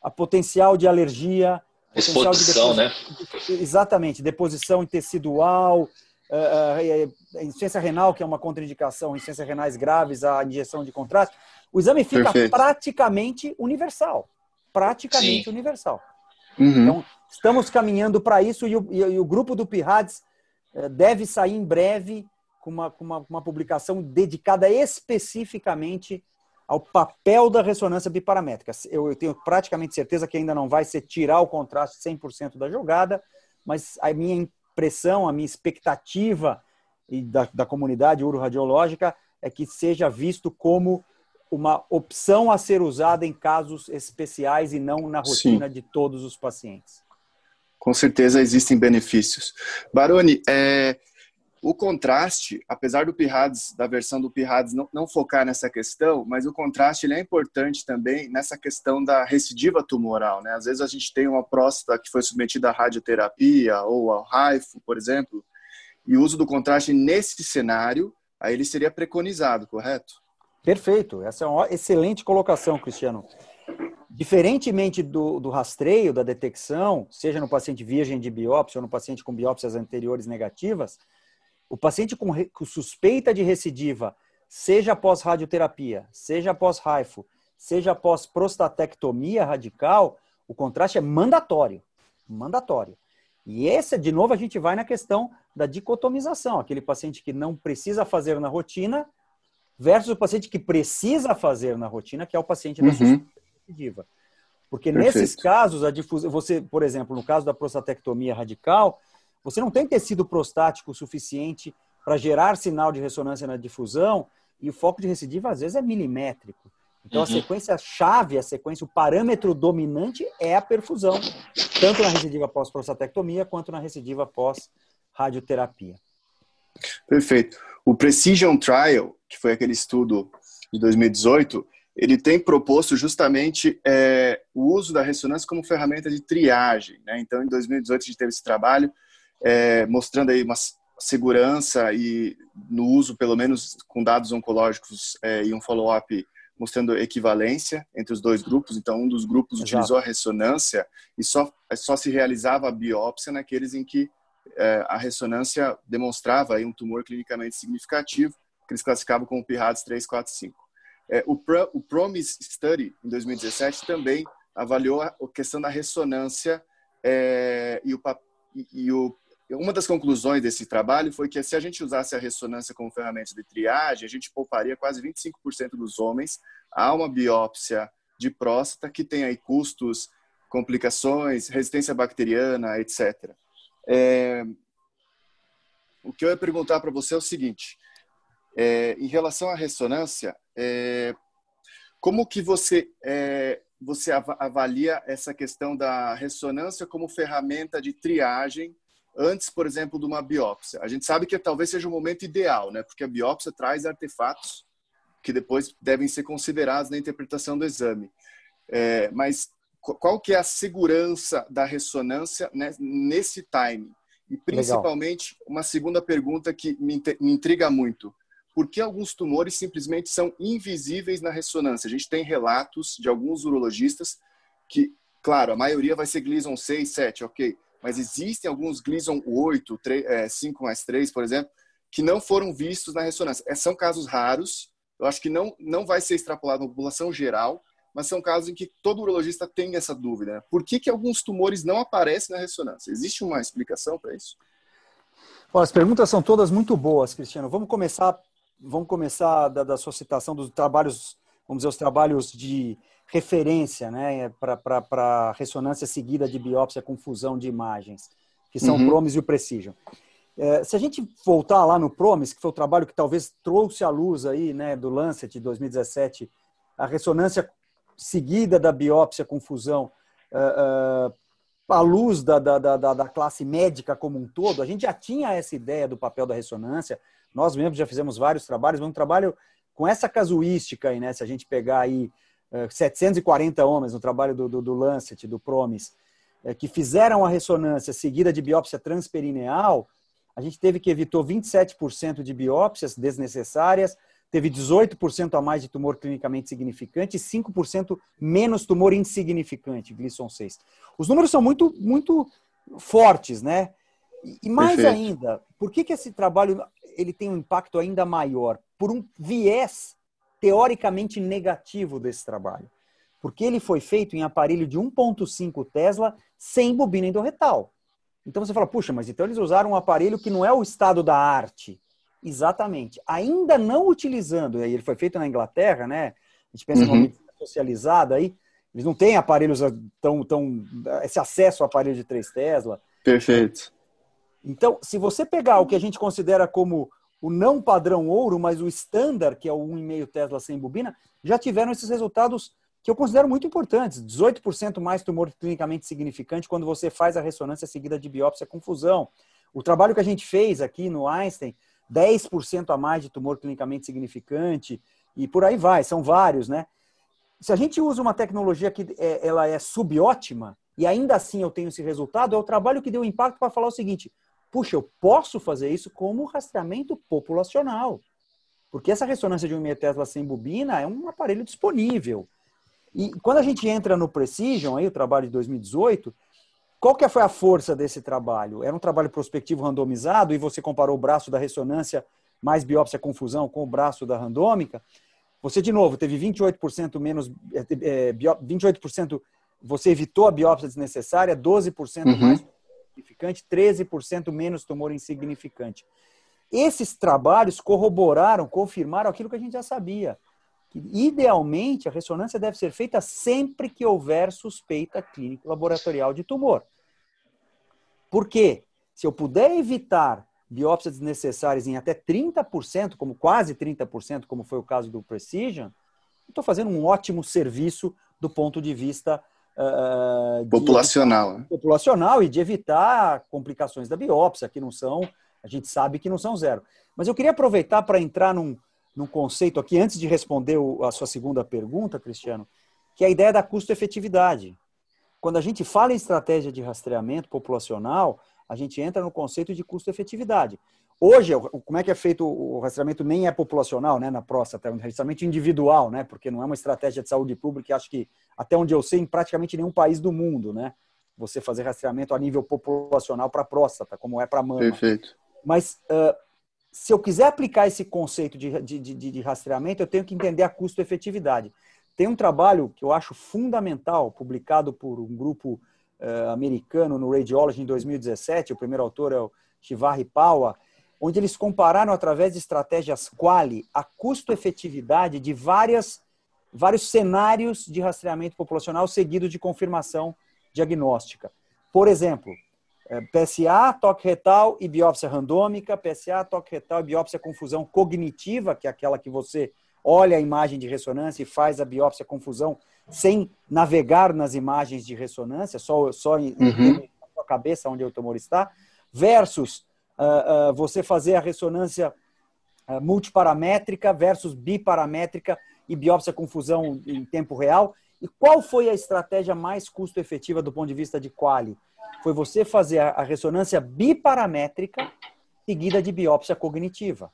a potencial de alergia, exposição, de né? Exatamente, deposição tecidual, uh, uh, insuficiência renal, que é uma contraindicação, insuficiência renais graves, a injeção de contraste. O exame fica Perfeito. praticamente universal. Praticamente Sim. universal. Uhum. Então, estamos caminhando para isso e o, e o, grupo do PIRADS uh, deve sair em breve com uma, com uma, uma publicação dedicada especificamente ao papel da ressonância biparamétrica. Eu, eu, tenho praticamente certeza que ainda não vai ser tirar o contraste 100% da jogada, mas a minha impressão, a minha expectativa da, da comunidade uroradiológica é que seja visto como uma opção a ser usada em casos especiais e não na rotina Sim. de todos os pacientes. Com certeza existem benefícios. Baroni, é, o contraste, apesar do Pirrades, da versão do Pirrades não, não, focar nessa questão, mas o contraste ele é importante também nessa questão da recidiva tumoral. Né? Às vezes a gente tem uma próstata que foi submetida à radioterapia ou ao RAIFO, por exemplo, e o uso do contraste nesse cenário, aí ele seria preconizado, correto? Perfeito. Essa é uma excelente colocação, Cristiano. Diferentemente do, do, rastreio, da detecção, seja no paciente virgem de biópsia ou no paciente com biópsias anteriores negativas, o paciente com, com suspeita de recidiva, seja após radioterapia, seja após RAIFO, seja após prostatectomia radical, o contraste é mandatório. Mandatório. E esse, de novo, a gente vai na questão da dicotomização. Aquele paciente que não precisa fazer na rotina versus o paciente que precisa fazer na rotina, que é o paciente da uhum. recidiva. Porque Perfeito. nesses casos, a difusão, você, por exemplo, no caso da prostatectomia radical, você não tem tecido prostático suficiente para gerar sinal de ressonância na difusão e o foco de recidiva às vezes é milimétrico. Então, uhum. a sequência chave, a sequência, o parâmetro dominante é a perfusão, tanto na recidiva pós-prostatectomia quanto na recidiva pós-radioterapia. Perfeito. O Precision Trial, que foi aquele estudo de 2018, ele tem proposto justamente é, o uso da ressonância como ferramenta de triagem. Né? Então, em 2018, a gente teve esse trabalho é, mostrando aí uma segurança e no uso, pelo menos com dados oncológicos é, e um follow-up mostrando equivalência entre os dois grupos. Então, um dos grupos Exato. utilizou a ressonância e só, só se realizava a biópsia naqueles em que é, a ressonância demonstrava aí um tumor clinicamente significativo, que eles classificavam como PIRADS 345. É, o, Pro, o PROMIS Study, em 2017, também avaliou a questão da ressonância é, e, o, e, o uma das conclusões desse trabalho foi que se a gente usasse a ressonância como ferramenta de triagem, a gente pouparia quase 25% dos homens a uma biópsia de próstata que tem aí custos, complicações, resistência bacteriana, etc. É... O que eu ia perguntar para você é o seguinte: é, em relação à ressonância, é, como que você é, você avalia essa questão da ressonância como ferramenta de triagem antes, por exemplo, de uma biópsia. A gente sabe que talvez seja o momento ideal, né? Porque a biópsia traz artefatos que depois devem ser considerados na interpretação do exame. É, mas qual que é a segurança da ressonância né, nesse time? E principalmente Legal. uma segunda pergunta que me, me intriga muito. Por que alguns tumores simplesmente são invisíveis na ressonância? A gente tem relatos de alguns urologistas que, claro, a maioria vai ser Gleason 6, 7, ok mas existem alguns Gleason 8, 3, é, 5 mais 3, por exemplo, que não foram vistos na ressonância. É, são casos raros, eu acho que não, não vai ser extrapolado na população geral, mas são casos em que todo urologista tem essa dúvida. Por que, que alguns tumores não aparecem na ressonância? Existe uma explicação para isso? Bom, as perguntas são todas muito boas, Cristiano. Vamos começar, vamos começar da, da sua citação dos trabalhos, vamos dizer, os trabalhos de referência né, para ressonância seguida de biópsia com fusão de imagens, que são uhum. o PROMIS e o Precision. É, se a gente voltar lá no PROMIS, que foi o trabalho que talvez trouxe à luz aí, né, do Lancet de 2017, a ressonância seguida da biópsia com fusão, uh, uh, à luz da, da, da, da classe médica como um todo, a gente já tinha essa ideia do papel da ressonância, Nós mesmos já fizemos vários trabalhos, mas um trabalho com essa casuística aí, né? Se a gente pegar aí 740 homens no trabalho do, do, do Lancet, do Promis, que fizeram a ressonância seguida de biópsia transperineal, a gente teve que evitou 27% de biópsias desnecessárias, teve 18% a mais de tumor clinicamente significante e 5% menos tumor insignificante, Glisson 6. Os números são muito, muito fortes, né? E mais Perfeito. ainda, por que, que esse trabalho ele tem um impacto ainda maior? Por um viés teoricamente negativo desse trabalho. Porque ele foi feito em aparelho de 1.5 Tesla sem bobina endorretal. Então você fala, puxa, mas então eles usaram um aparelho que não é o estado da arte. Exatamente. Ainda não utilizando, aí ele foi feito na Inglaterra, né? A gente pensa uhum. numa socializada aí, eles não têm aparelhos tão, tão. esse acesso ao aparelho de 3 Tesla. Perfeito. Então, se você pegar o que a gente considera como o não padrão ouro, mas o standard, que é o 1,5 Tesla sem bobina, já tiveram esses resultados que eu considero muito importantes. 18% mais tumor clinicamente significante quando você faz a ressonância seguida de biópsia com fusão. O trabalho que a gente fez aqui no Einstein, 10% a mais de tumor clinicamente significante, e por aí vai, são vários, né? Se a gente usa uma tecnologia que é, ela é subótima, e ainda assim eu tenho esse resultado, é o trabalho que deu impacto para falar o seguinte: puxa, eu posso fazer isso como rastreamento populacional. Porque essa ressonância de um meio Tesla sem bobina é um aparelho disponível. E quando a gente entra no Precision, aí, o trabalho de 2018, qual que foi a força desse trabalho? Era um trabalho prospectivo randomizado e você comparou o braço da ressonância mais biópsia confusão com o braço da randômica. Você, de novo, teve 28% menos, é, 28%, você evitou a biópsia desnecessária, 12% uhum. mais significante, 13% menos tumor insignificante. Esses trabalhos corroboraram, confirmaram aquilo que a gente já sabia que, idealmente, a ressonância deve ser feita sempre que houver suspeita clínica laboratorial de tumor. Por quê? Se eu puder evitar biópsias desnecessárias em até 30%, como quase 30%, como foi o caso do Precision, estou fazendo um ótimo serviço do ponto de vista uh, populacional. Evitar, populacional e de evitar complicações da biópsia, que não são, a gente sabe que não são zero. Mas eu queria aproveitar para entrar num, num conceito aqui, antes de responder a sua segunda pergunta, Cristiano, que é a ideia da custo-efetividade. Quando a gente fala em estratégia de rastreamento populacional, a gente entra no conceito de custo-efetividade. Hoje, como é que é feito o rastreamento? Nem é populacional, né, na próstata, é um rastreamento individual, né, porque não é uma estratégia de saúde pública, acho que, até onde eu sei, em praticamente nenhum país do mundo, né, você fazer rastreamento a nível populacional para próstata, como é para mama. Perfeito. Mas uh, se eu quiser aplicar esse conceito de, de, de, de rastreamento, eu tenho que entender a custo-efetividade. Tem um trabalho que eu acho fundamental, publicado por um grupo uh, americano no Radiology em 2017, o primeiro autor é o Shivari Pawa, onde eles compararam, através de estratégias quali, a custo-efetividade de várias, vários cenários de rastreamento populacional seguido de confirmação diagnóstica. Por exemplo, é, PSA, toque retal e biópsia randômica, PSA, toque retal e biópsia confusão cognitiva, que é aquela que você olha a imagem de ressonância e faz a biópsia confusão sem navegar nas imagens de ressonância, só, só uhum. na sua cabeça onde o tumor está, versus uh, uh, você fazer a ressonância uh, multiparamétrica versus biparamétrica e biópsia confusão em tempo real. E qual foi a estratégia mais custo-efetiva do ponto de vista de quali? foi você fazer a ressonância biparamétrica seguida de biópsia cognitiva.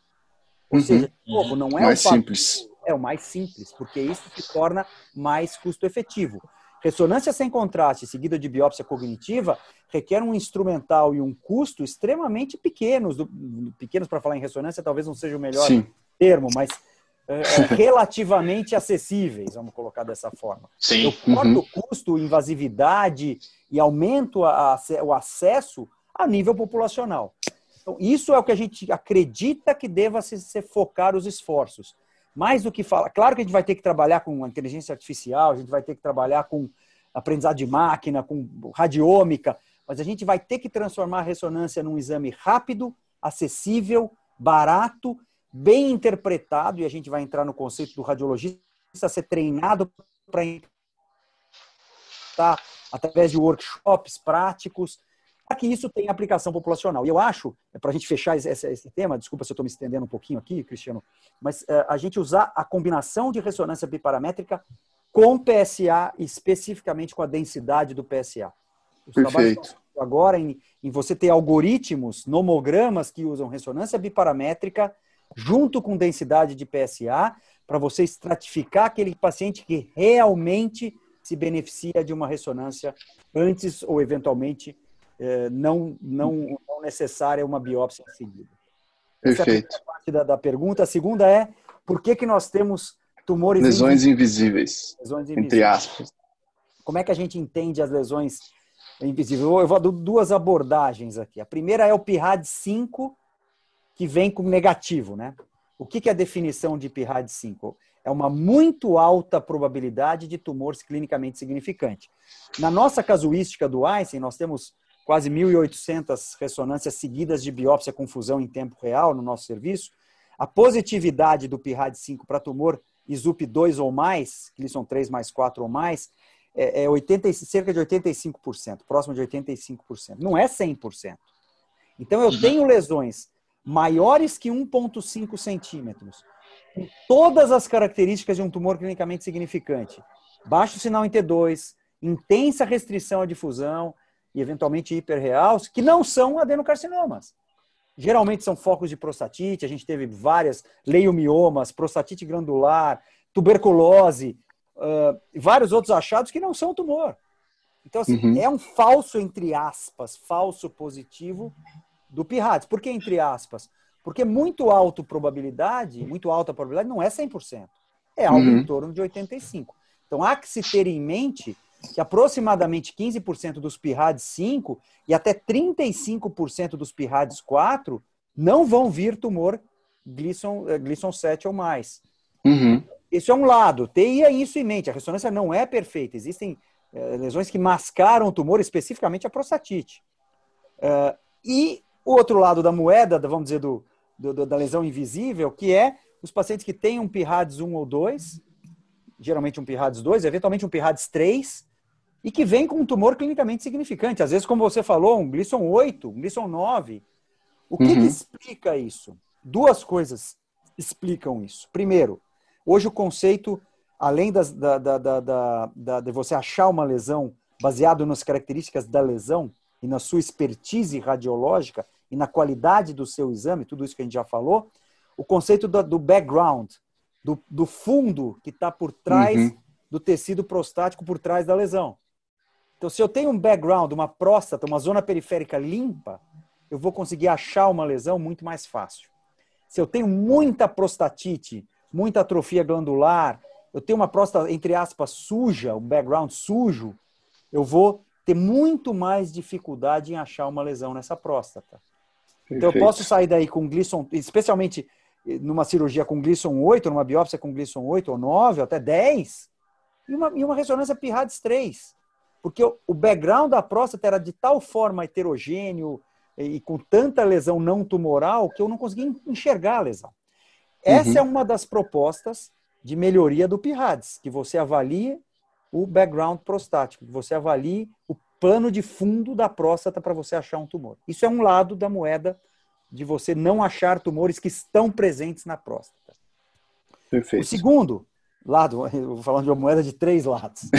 Ou uhum. seja, de novo, não é mais o simples. É o mais simples, porque isso se torna mais custo efetivo. Ressonância sem contraste seguida de biópsia cognitiva requer um instrumental e um custo extremamente pequenos. Pequenos para falar em ressonância talvez não seja o melhor Sim. termo, mas é, relativamente acessíveis, vamos colocar dessa forma. Sim. Eu corto uhum. custo, invasividade e aumento a, a, o acesso a nível populacional. Então, isso é o que a gente acredita que deva se, se focar os esforços. Mais do que falar. Claro que a gente vai ter que trabalhar com inteligência artificial, a gente vai ter que trabalhar com aprendizado de máquina, com radiômica, mas a gente vai ter que transformar a ressonância num exame rápido, acessível, barato bem interpretado, e a gente vai entrar no conceito do radiologista ser treinado para estar através de workshops práticos. Que isso tem aplicação populacional. E eu acho, é para a gente fechar esse, esse, tema, desculpa se eu estou me estendendo um pouquinho aqui, Cristiano, mas é, a gente usar a combinação de ressonância biparamétrica com PSA, especificamente com a densidade do PSA. Os Perfeito. Agora, em, em você ter algoritmos, nomogramas que usam ressonância biparamétrica junto com densidade de PSA, para você estratificar aquele paciente que realmente se beneficia de uma ressonância antes ou eventualmente não, não, não necessária uma biópsia seguida. Perfeito. Essa é a parte da, da, pergunta. A segunda é por que, que nós temos tumores lesões invisíveis, lesões invisíveis, entre aspas. Como é que a gente entende as lesões invisíveis? Eu vou dar duas abordagens aqui. A primeira é o PIRAD 5, que vem com negativo, né? O que, que é a definição de PIRAD 5? é uma muito alta probabilidade de tumor clinicamente significante. Na nossa casuística do Einstein, nós temos quase 1.800 ressonâncias seguidas de biópsia com fusão em tempo real no nosso serviço. A positividade do PIRAD5 para tumor ISUP2 ou mais, que são 3 mais 4 ou mais, é, é 80, cerca de 85%, próximo de 85%. Não é 100%. Então, eu tenho lesões maiores que 1,5 centímetros, com todas as características de um tumor clinicamente significante. Baixo sinal em T2, intensa restrição à difusão e eventualmente hiperreals, que não são adenocarcinomas. Geralmente são focos de prostatite, a gente teve várias leiomiomas, prostatite granular, tuberculose, uh, vários outros achados que não são tumor. Então, assim, uhum. é um falso, entre aspas, falso positivo do PIRADS. Por que entre aspas? Porque muito alta probabilidade, muito alta probabilidade não é 100%. É algo uhum. em torno de 85%. Então há que se ter em mente que aproximadamente 15% dos PIRADs 5 e até 35% dos PIRADs 4 não vão vir tumor Gleason, eh, Gleason 7 ou mais. Uhum. Isso é um lado. Tenha isso em mente. A ressonância não é perfeita. Existem uh, lesões que mascaram o tumor, especificamente a prostatite. Uh, e o outro lado da moeda, vamos dizer, do, do, da lesão invisível, que é os pacientes que têm um PIRADS 1 ou 2, geralmente um PIRADS 2, eventualmente um PIRADS 3, e que vem com um tumor clinicamente significante. Às vezes, como você falou, um Gleason 8, um Gleason 9. O que, uhum. que explica isso? Duas coisas explicam isso. Primeiro, hoje o conceito, além das, da, da, da, da, de você achar uma lesão baseado nas características da lesão e na sua expertise radiológica, e na qualidade do seu exame, tudo isso que a gente já falou, o conceito do, do background, do, do, fundo que está por trás uhum. do tecido prostático, por trás da lesão. Então, se eu tenho um background, uma próstata, uma zona periférica limpa, eu vou conseguir achar uma lesão muito mais fácil. Se eu tenho muita prostatite, muita atrofia glandular, eu tenho uma próstata, entre aspas, suja, um background sujo, eu vou ter muito mais dificuldade em achar uma lesão nessa próstata. Então eu posso sair daí com Gleason, especialmente numa cirurgia com Gleason 8, numa biópsia com Gleason 8 ou 9, ou até 10, e uma, e uma ressonância PIRADS 3. Porque o, background da próstata era de tal forma heterogêneo e, e com tanta lesão não tumoral que eu não conseguia enxergar a lesão. Essa uhum. é uma das propostas de melhoria do PIRADS, que você avalie o background prostático, que você avalie o plano de fundo da próstata para você achar um tumor. Isso é um lado da moeda de você não achar tumores que estão presentes na próstata. Perfeito. O segundo lado, eu vou falando de uma moeda de três lados.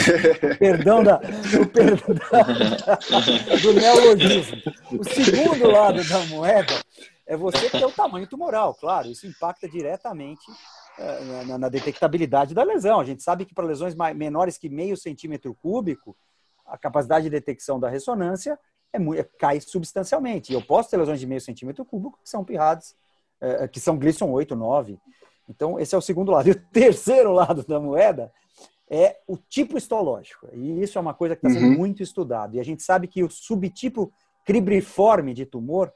perdão da, o perdão do neologismo. O segundo lado da moeda é você ter o tamanho tumoral, claro, isso impacta diretamente eh, na, na detectabilidade da lesão. A gente sabe que para lesões menores que meio centímetro cúbico, a capacidade de detecção da ressonância é é, cai substancialmente. E eu posso ter lesões de meio centímetro cúbico que são pirrados, é, que são Gleason 8, 9. Então, esse é o segundo lado. E o terceiro lado da moeda é o tipo histológico. E isso é uma coisa que está sendo uhum. muito estudado. E a gente sabe que o subtipo cribriforme de tumor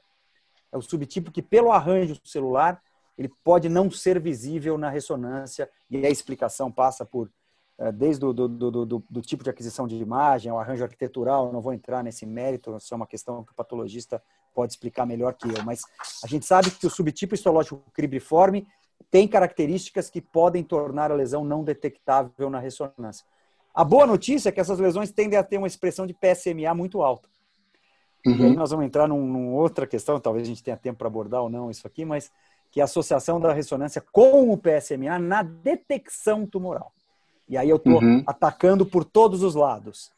é o subtipo que, pelo arranjo celular, ele pode não ser visível na ressonância, e a explicação passa por é, desde o do, do, do, do, tipo de aquisição de imagem, o arranjo arquitetural, não vou entrar nesse mérito, isso é uma questão que o patologista pode explicar melhor que eu, mas a gente sabe que o subtipo histológico cribriforme tem características que podem tornar a lesão não detectável na ressonância. A boa notícia é que essas lesões tendem a ter uma expressão de PSMA muito alta. Uhum. E aí nós vamos entrar numa num outra questão, talvez a gente tenha tempo para abordar ou não isso aqui, mas que é a associação da ressonância com o PSMA na detecção tumoral. E aí eu estou uhum. atacando por todos os lados.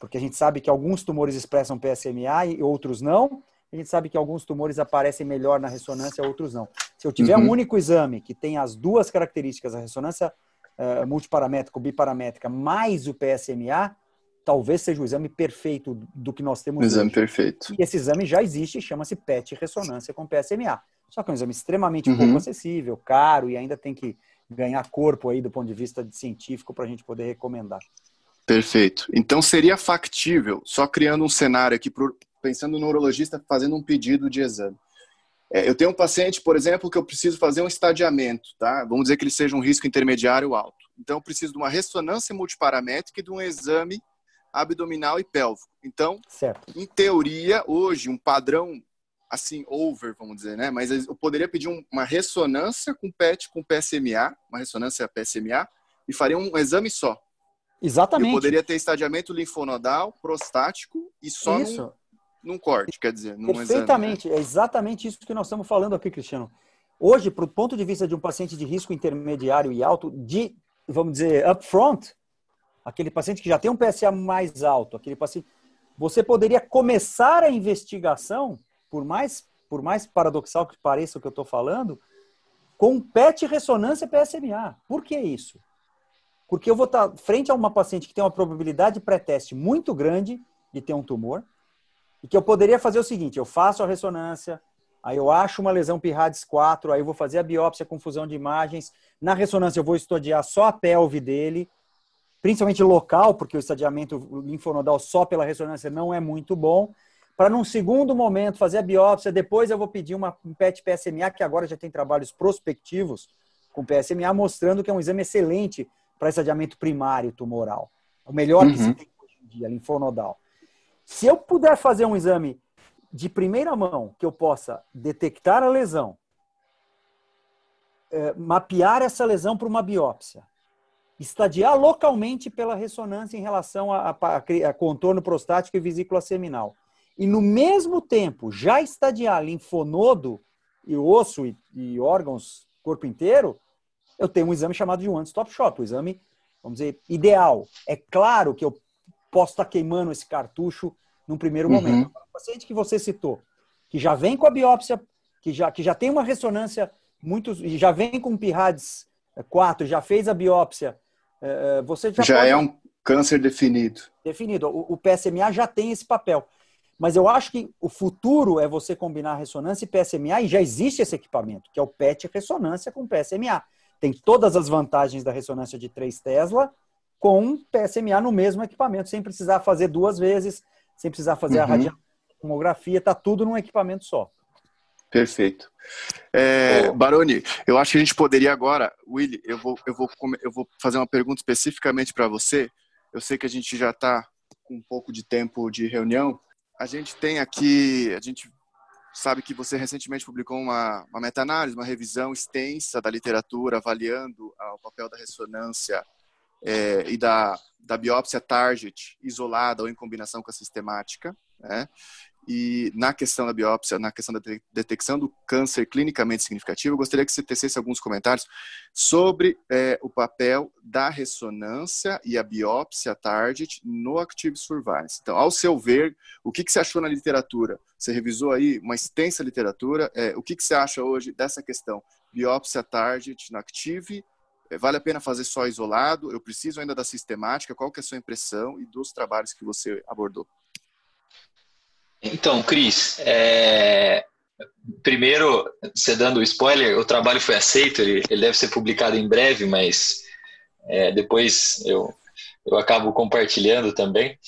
Porque a gente sabe que alguns tumores expressam PSMA e outros não. A gente sabe que alguns tumores aparecem melhor na ressonância, outros não. Se eu tiver uhum. um único exame que tem as duas características, a ressonância uh, multiparamétrica, biparamétrica, mais o PSMA, talvez seja o exame perfeito do que nós temos. O exame hoje. perfeito. E esse exame já existe e chama-se PET ressonância com PSMA. Só que é um exame extremamente uhum. pouco acessível, caro e ainda tem que ganhar corpo aí do ponto de vista de científico para a gente poder recomendar. Perfeito. Então seria factível, só criando um cenário aqui, pensando no neurologista fazendo um pedido de exame. É, eu tenho um paciente, por exemplo, que eu preciso fazer um estadiamento, tá? Vamos dizer que ele seja um risco intermediário alto. Então eu preciso de uma ressonância multiparamétrica e de um exame abdominal e pélvico. Então, certo. em teoria, hoje, um padrão assim, over, vamos dizer, né? Mas eu poderia pedir uma ressonância com PET, com PSMA, uma ressonância PSMA, e faria um exame só. Exatamente. Eu poderia ter estadiamento linfonodal, prostático e só isso. Num, num corte, quer dizer, num Perfeitamente, exame, né? é exatamente isso que nós estamos falando aqui, Cristiano. Hoje, para o ponto de vista de um paciente de risco intermediário e alto, de, vamos dizer, upfront, aquele paciente que já tem um PSA mais alto, aquele paciente, você poderia começar a investigação, por mais, por mais paradoxal que pareça o que eu estou falando, com PET ressonância PSMA. Por que isso? Porque eu vou estar frente a uma paciente que tem uma probabilidade pré-teste muito grande de ter um tumor, e que eu poderia fazer o seguinte: eu faço a ressonância, aí eu acho uma lesão PIRADS 4, aí eu vou fazer a biópsia com fusão de imagens. Na ressonância, eu vou estudar só a pelve dele, principalmente local, porque o estadiamento linfonodal só pela ressonância não é muito bom. Para num segundo momento fazer a biópsia, depois eu vou pedir uma, um PET PSMA, que agora já tem trabalhos prospectivos com PSMA, mostrando que é um exame excelente para esse adiamento primário tumoral. O melhor uhum. que se uhum. tem hoje em dia, linfonodal. Se eu puder fazer um exame de primeira mão, que eu possa detectar a lesão, é, mapear essa lesão para uma biópsia, estadiar localmente pela ressonância em relação a, a, a, contorno prostático e vesícula seminal. E no mesmo tempo já estadiar linfonodo e osso e, e órgãos, corpo inteiro, eu tenho um exame chamado de one-stop shop, o exame, vamos dizer, ideal. É claro que eu posso estar queimando esse cartucho num primeiro uhum. momento. O paciente que você citou, que já vem com a biópsia, que já, que já tem uma ressonância muito, já vem com PIRADS 4, já fez a biópsia, é, é, você já, já pode... é um câncer definido. Definido. O, o PSMA já tem esse papel. Mas eu acho que o futuro é você combinar ressonância e PSMA, e já existe esse equipamento, que é o PET ressonância com PSMA tem todas as vantagens da ressonância de 3 Tesla com PSMA no mesmo equipamento, sem precisar fazer duas vezes, sem precisar fazer uhum. a radiografia, está tudo num equipamento só. Perfeito. É, Baroni, eu acho que a gente poderia agora, Willy, eu vou, eu vou, eu vou fazer uma pergunta especificamente para você. Eu sei que a gente já está com um pouco de tempo de reunião. A gente tem aqui, a gente sabe que você recentemente publicou uma, uma meta-análise, uma revisão extensa da literatura avaliando ah, o papel da ressonância é, e da, da biópsia target isolada ou em combinação com a sistemática. Né? E na questão da biópsia, na questão da detecção do câncer clinicamente significativo, eu gostaria que você tecesse alguns comentários sobre é, o papel da ressonância e a biópsia target no Active Surveillance. Então, ao seu ver, o que, que você achou na literatura? Você revisou aí uma extensa literatura. É, o que, que você acha hoje dessa questão? Biópsia target no Active? É, vale a pena fazer só isolado? Eu preciso ainda da sistemática? Qual que é a sua impressão e dos trabalhos que você abordou? Então, Cris, é... primeiro, você dando o spoiler, o trabalho foi aceito, ele, ele deve ser publicado em breve, mas é, depois eu, eu acabo compartilhando também.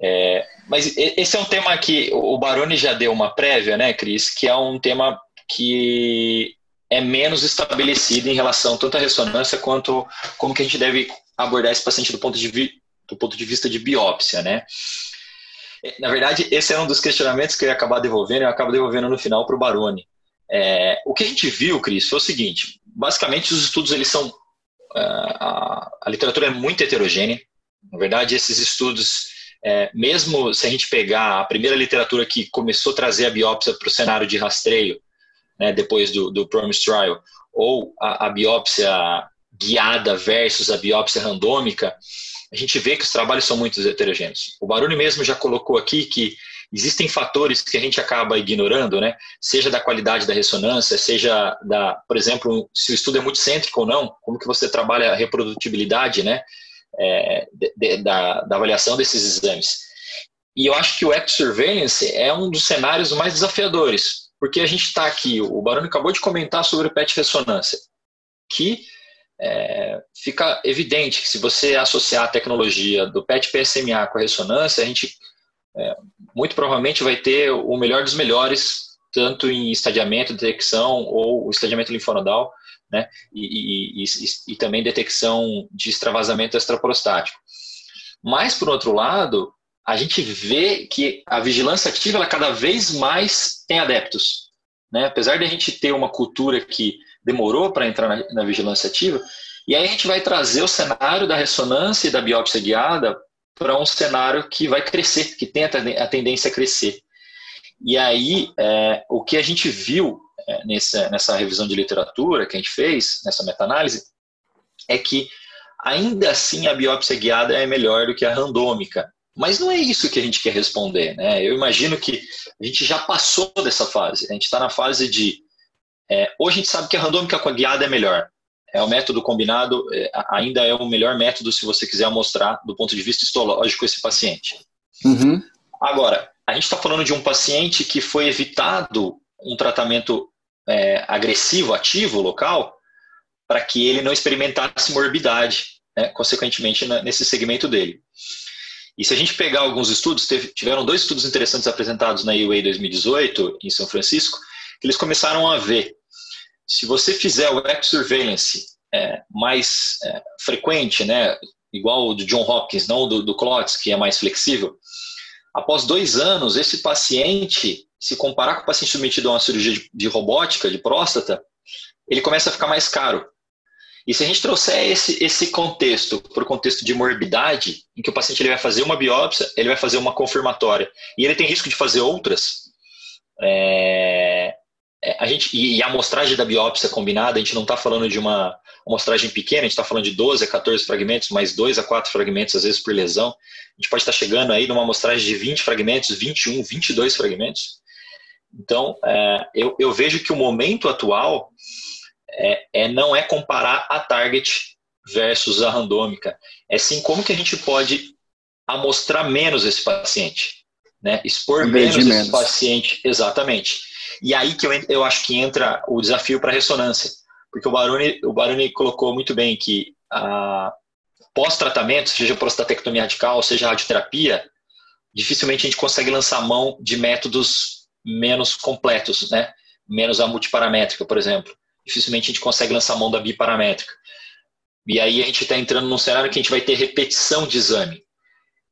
É, mas esse é um tema que o Baroni já deu uma prévia, né, Cris, que é um tema que é menos estabelecido em relação tanto à ressonância quanto como que a gente deve abordar esse paciente do ponto de, vi, do ponto de vista de biópsia, né? Na verdade, esse é um dos questionamentos que eu ia acabar devolvendo, eu acabo devolvendo no final para o Baroni. É, o que a gente viu, Cris, foi o seguinte: basicamente, os estudos eles são. Uh, a, a, literatura é muito heterogênea. Na verdade, esses estudos é, mesmo se a gente pegar a primeira literatura que começou a trazer a biópsia para o cenário de rastreio, né, depois do, do Promise Trial, ou a, a biópsia guiada versus a biópsia randômica, a gente vê que os trabalhos são muito heterogêneos. O Baroni mesmo já colocou aqui que existem fatores que a gente acaba ignorando, né? Seja da qualidade da ressonância, seja da, por exemplo, se o estudo é muito cêntrico ou não, como que você trabalha a reprodutibilidade, né? É, de, de, da, da avaliação desses exames. E eu acho que o Act Surveillance é um dos cenários mais desafiadores, porque a gente está aqui, o Baroni acabou de comentar sobre o PET ressonância, que é, fica evidente que se você associar a tecnologia do PET PSMA com a ressonância, a gente é, muito provavelmente vai ter o melhor dos melhores, tanto em estadiamento, detecção ou estadiamento linfonodal, né, e, e, e, e também detecção de extravasamento extraprostático. Mas, por outro lado, a gente vê que a vigilância ativa ela cada vez mais tem adeptos. Né? Apesar de a gente ter uma cultura que demorou para entrar na, na, vigilância ativa, e aí a gente vai trazer o cenário da ressonância e da biópsia guiada para um cenário que vai crescer, que tem a tendência a crescer. E aí, é, o que a gente viu é, nessa, nessa revisão de literatura que a gente fez, nessa meta-análise, é que ainda assim a biópsia guiada é melhor do que a randômica. Mas não é isso que a gente quer responder. Né? Eu imagino que a gente já passou dessa fase. A gente está na fase de. É, hoje a gente sabe que a randômica com a guiada é melhor é o método combinado, é, ainda é o melhor método se você quiser mostrar do ponto de vista histológico esse paciente. Uhum. Agora, a gente está falando de um paciente que foi evitado um tratamento é, agressivo, ativo, local, para que ele não experimentasse morbidade, né, consequentemente, na, nesse segmento dele. E se a gente pegar alguns estudos, teve, tiveram dois estudos interessantes apresentados na UA 2018, em São Francisco, que eles começaram a ver se você fizer o X-Surveillance é, mais é, frequente, né, igual o do John Hopkins, não do, do Klotz, que é mais flexível, após dois anos, esse paciente, se comparar com o paciente submetido a uma cirurgia de, de robótica, de próstata, ele começa a ficar mais caro. E se a gente trouxer esse, esse contexto para o contexto de morbidade, em que o paciente ele vai fazer uma biópsia, ele vai fazer uma confirmatória, e ele tem risco de fazer outras, é, é, a gente, e a amostragem da biópsia combinada, a gente não está falando de uma amostragem pequena, a gente está falando de 12 a 14 fragmentos, mais 2 a 4 fragmentos, às vezes por lesão. A gente pode estar tá chegando aí numa amostragem de 20 fragmentos, 21, 22 fragmentos. Então, é, eu, eu, vejo que o momento atual é, é, não é comparar a target versus a randômica, é sim como que a gente pode amostrar menos esse paciente, né? expor menos, menos esse paciente, exatamente. E aí que eu, eu acho que entra o desafio para a ressonância. Porque o Baroni, o Baroni colocou muito bem que pós-tratamento, seja prostatectomia radical, seja radioterapia, dificilmente a gente consegue lançar mão de métodos menos completos, né? menos a multiparamétrica, por exemplo. Dificilmente a gente consegue lançar mão da biparamétrica. E aí a gente está entrando num cenário que a gente vai ter repetição de exame.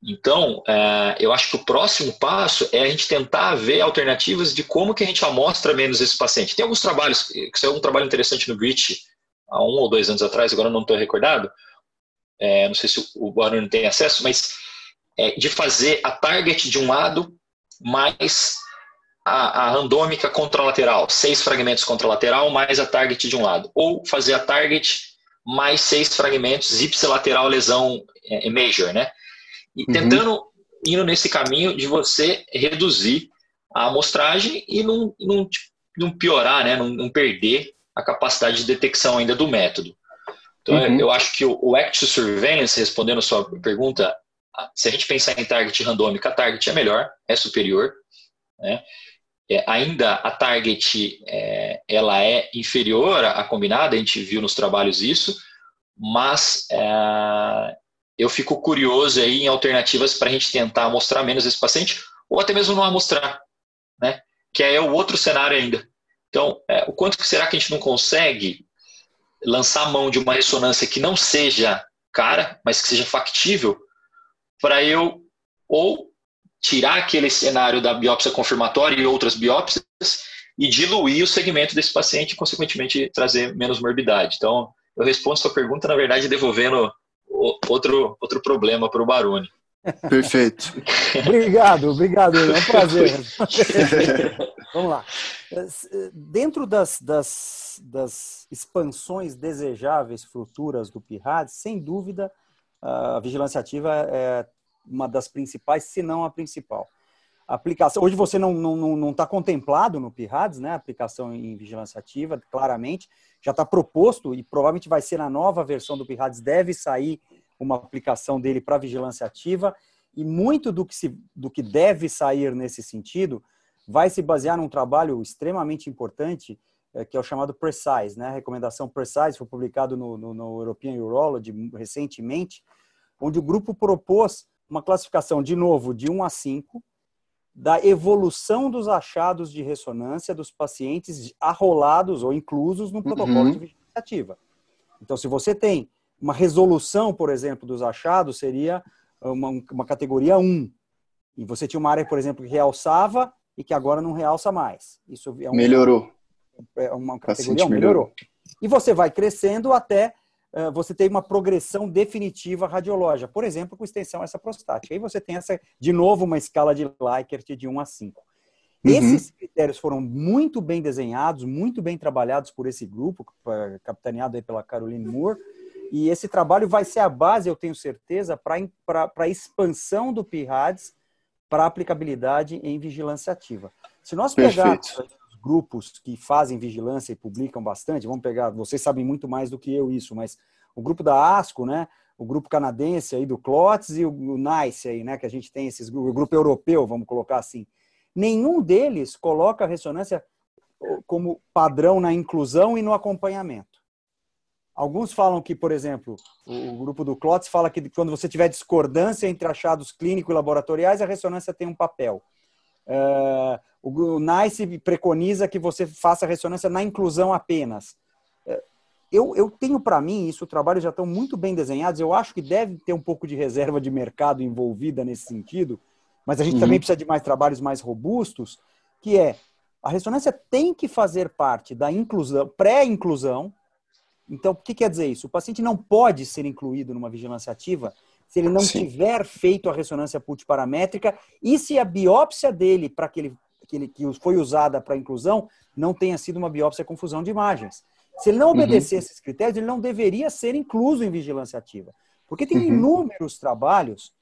Então, é, eu acho que o próximo passo é a gente tentar ver alternativas de como que a gente amostra menos esse paciente. Tem alguns trabalhos, que é um trabalho interessante no GRIT, há um ou dois anos atrás, agora não estou recordado, é, não sei se o Barulho tem acesso, mas é, de fazer a target de um lado mais a, a randômica contralateral, seis fragmentos contralateral mais a target de um lado, ou fazer a target mais seis fragmentos ipsilateral lesão é, major, né? E uhum. tentando, indo nesse caminho de você reduzir a amostragem e não, não, não piorar, né? não, não perder a capacidade de detecção ainda do método. Então, uhum. eu acho que o, o Act Surveillance, respondendo a sua pergunta, se a gente pensar em target randômica, a target é melhor, é superior. Né? É, ainda a target é, ela é inferior à combinada, a gente viu nos trabalhos isso, mas é, eu fico curioso aí em alternativas para a gente tentar mostrar menos esse paciente, ou até mesmo não amostrar, né? Que é o outro cenário ainda. Então, é, o quanto será que a gente não consegue lançar a mão de uma ressonância que não seja cara, mas que seja factível, para eu ou tirar aquele cenário da biópsia confirmatória e outras biópsias e diluir o segmento desse paciente e, consequentemente, trazer menos morbidade. Então, eu respondo sua pergunta, na verdade, devolvendo outro, outro problema para o Baroni. Perfeito. obrigado, obrigado. É um prazer. Vamos lá. Dentro das, das, das expansões desejáveis futuras do PIRAD, sem dúvida, a vigilância ativa é uma das principais, se não a principal. A aplicação, hoje você não está não, não tá contemplado no PIRADS, né? Aplicação em vigilância ativa, claramente, já está proposto e provavelmente vai ser na nova versão do PIRADS, deve sair uma aplicação dele para vigilância ativa e muito do que, se, do que deve sair nesse sentido vai se basear num trabalho extremamente importante é, que é o chamado Precise, né? A recomendação Precise foi publicado no, no, no European Urology recentemente, onde o grupo propôs uma classificação, de novo, de 1 a 5, da evolução dos achados de ressonância dos pacientes arrolados ou inclusos no protocolo uhum. de vigilância ativa. Então, se você tem uma resolução, por exemplo, dos achados, seria uma, uma categoria 1. E você tinha uma área, por exemplo, que realçava e que agora não realça mais. Isso é um, melhorou. É uma categoria 1, melhorou. E você vai crescendo até você ter uma progressão definitiva radiológica, por exemplo, com extensão essa prostática. Aí você tem essa, de novo, uma escala de Likert de 1 a 5. Uhum. Esses critérios foram muito bem desenhados, muito bem trabalhados por esse grupo, capitaneado aí pela Caroline Moore, e esse trabalho vai ser a base, eu tenho certeza, para a expansão do PIRADS para aplicabilidade em vigilância ativa. Se nós pegarmos os grupos que fazem vigilância e publicam bastante, vamos pegar, vocês sabem muito mais do que eu isso, mas o grupo da ASCO, né, o grupo canadense aí do CLOTS e o, NICE aí, né, que a gente tem esses o grupo europeu, vamos colocar assim. Nenhum deles coloca a ressonância como padrão na inclusão e no acompanhamento. Alguns falam que, por exemplo, o grupo do Klotz fala que quando você tiver discordância entre achados clínicos e laboratoriais, a ressonância tem um papel. Uh, o NICE preconiza que você faça ressonância na inclusão apenas. Uh, eu, eu tenho para mim, isso, os trabalhos já estão muito bem desenhados, eu acho que deve ter um pouco de reserva de mercado envolvida nesse sentido, mas a gente uhum. também precisa de mais trabalhos mais robustos, que é, a ressonância tem que fazer parte da inclusão, pré-inclusão, então, o que quer dizer isso? O paciente não pode ser incluído numa vigilância ativa se ele não Sim. tiver feito a ressonância multiparamétrica e se a biópsia dele, para aquele que, ele, que foi usada para inclusão, não tenha sido uma biópsia com fusão de imagens. Se ele não uhum. obedecer uhum. esses critérios, ele não deveria ser incluso em vigilância ativa. Porque tem uhum. inúmeros trabalhos,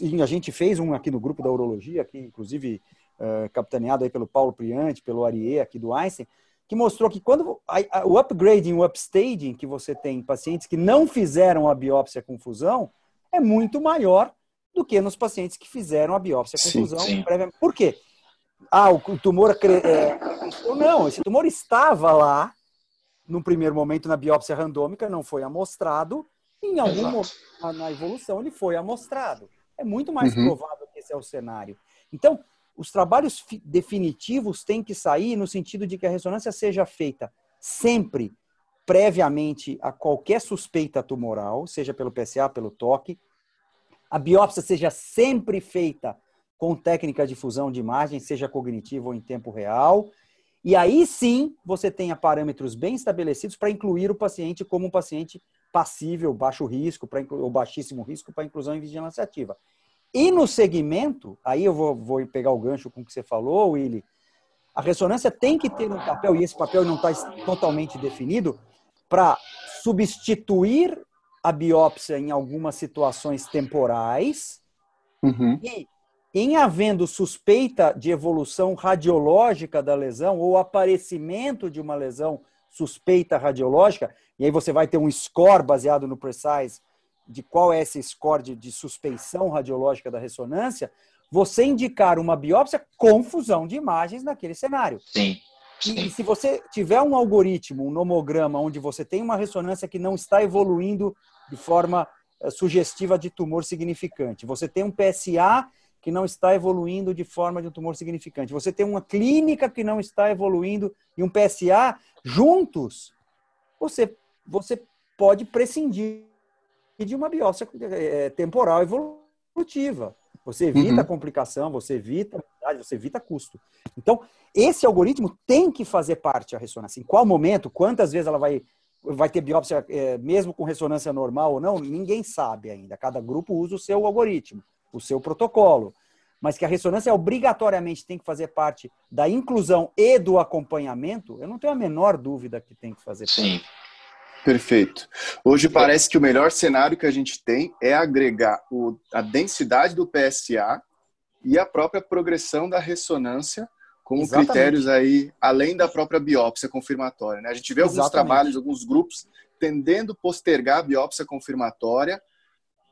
e a gente fez um aqui no grupo da urologia, aqui, inclusive uh, capitaneado aí pelo Paulo Priante, pelo Ariê, aqui do Einstein, que mostrou que quando a, a, o upgrading, o upstaging que você tem em pacientes que não fizeram a biópsia com fusão é muito maior do que nos pacientes que fizeram a biópsia com sim, sim. previamente. Por quê? Ah, o, tumor é, não, esse tumor estava lá no primeiro momento na biópsia randômica, não foi amostrado, em algum momento na evolução ele foi amostrado. É muito mais uhum. provável que esse é o cenário. Então, os trabalhos definitivos têm que sair no sentido de que a ressonância seja feita sempre previamente a qualquer suspeita tumoral, seja pelo PSA, pelo toque. A biópsia seja sempre feita com técnica de fusão de imagem, seja cognitiva ou em tempo real. E aí sim você tenha parâmetros bem estabelecidos para incluir o paciente como um paciente passível, baixo risco, ou baixíssimo risco para inclusão em vigilância ativa. E no segmento, aí eu vou, vou pegar o gancho com o que você falou, Willy, a ressonância tem que ter um papel, e esse papel não está totalmente definido, para substituir a biópsia em algumas situações temporais uhum. e, em havendo suspeita de evolução radiológica da lesão ou aparecimento de uma lesão suspeita radiológica, e aí você vai ter um score baseado no Precise de qual é esse score de, de suspeição radiológica da ressonância, você indicar uma biópsia com fusão de imagens naquele cenário. Sim. E, se você tiver um algoritmo, um nomograma, onde você tem uma ressonância que não está evoluindo de forma uh, sugestiva de tumor significante, você tem um PSA que não está evoluindo de forma de um tumor significante, você tem uma clínica que não está evoluindo e um PSA juntos, você, você pode prescindir de uma biópsia é, temporal evolutiva. Você evita uhum. complicação, você evita você evita custo. Então, esse algoritmo tem que fazer parte da ressonância. Em qual momento, quantas vezes ela vai, vai ter biópsia, é, mesmo com ressonância normal ou não, ninguém sabe ainda. Cada grupo usa o seu algoritmo. o seu protocolo. Mas que a ressonância obrigatoriamente tem que fazer parte da inclusão e do acompanhamento, eu não tenho a menor dúvida que tem que fazer Sim. parte. Perfeito. Hoje parece que o melhor cenário que a gente tem é agregar o, a densidade do PSA e a própria progressão da ressonância como Exatamente. critérios aí, além da própria biópsia confirmatória. Né? A gente vê alguns Exatamente. trabalhos, alguns grupos tendendo postergar a biópsia confirmatória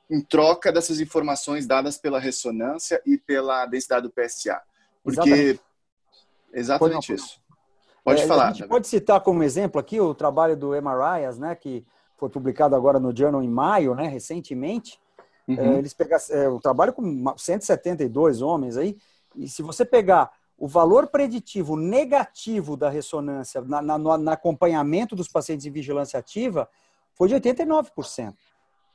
em troca dessas informações dadas pela ressonância e pela densidade do PSA. Porque exatamente, exatamente isso. Pode é, falar. A gente pode citar como exemplo aqui o trabalho do MRIAS, né, que foi publicado agora no Journal em maio, né, recentemente. Uhum. É, eles pegaram é, o trabalho com 172 homens aí, e se você pegar o valor preditivo negativo da ressonância na, na, no acompanhamento dos pacientes em vigilância ativa foi de 89%.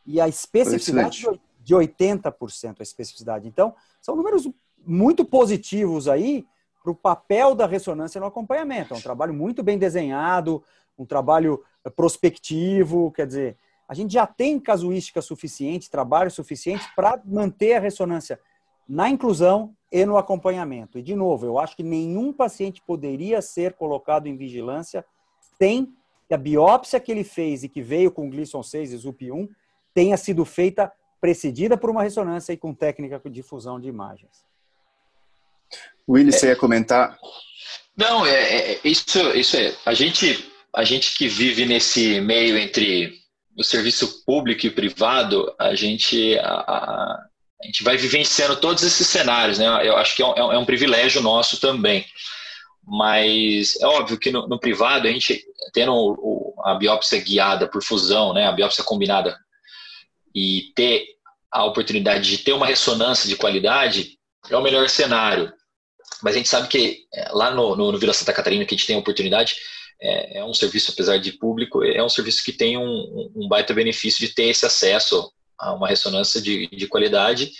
E a especificidade de 80% a especificidade. Então, são números muito positivos aí para o papel da ressonância no acompanhamento. É um trabalho muito bem desenhado, um trabalho eh, prospectivo, quer dizer, a gente já tem casuística suficiente, trabalho suficiente para manter a ressonância na inclusão e no acompanhamento. E, de novo, eu acho que nenhum paciente poderia ser colocado em vigilância sem que a biópsia que ele fez e que veio com Gleason 6 e ZUP1 tenha sido feita precedida por uma ressonância e com técnica de difusão de imagens. Willy, você ia comentar? Não, é, é, isso, isso é. A gente, a gente que vive nesse meio entre o serviço público e privado, a gente, a, a, a gente vai vivenciando todos esses cenários, né? Eu acho que é um, é um é privilégio nosso também. Mas é óbvio que no, no privado, a gente tendo o, a biópsia guiada por fusão, né? A biópsia combinada e ter a oportunidade de ter uma ressonância de qualidade é o melhor cenário. Mas a gente sabe que é, lá no, no, no Vila Santa Catarina, que a gente tem a oportunidade, é, é, um serviço, apesar de público, é um serviço que tem um, um baita benefício de ter esse acesso a uma ressonância de, de qualidade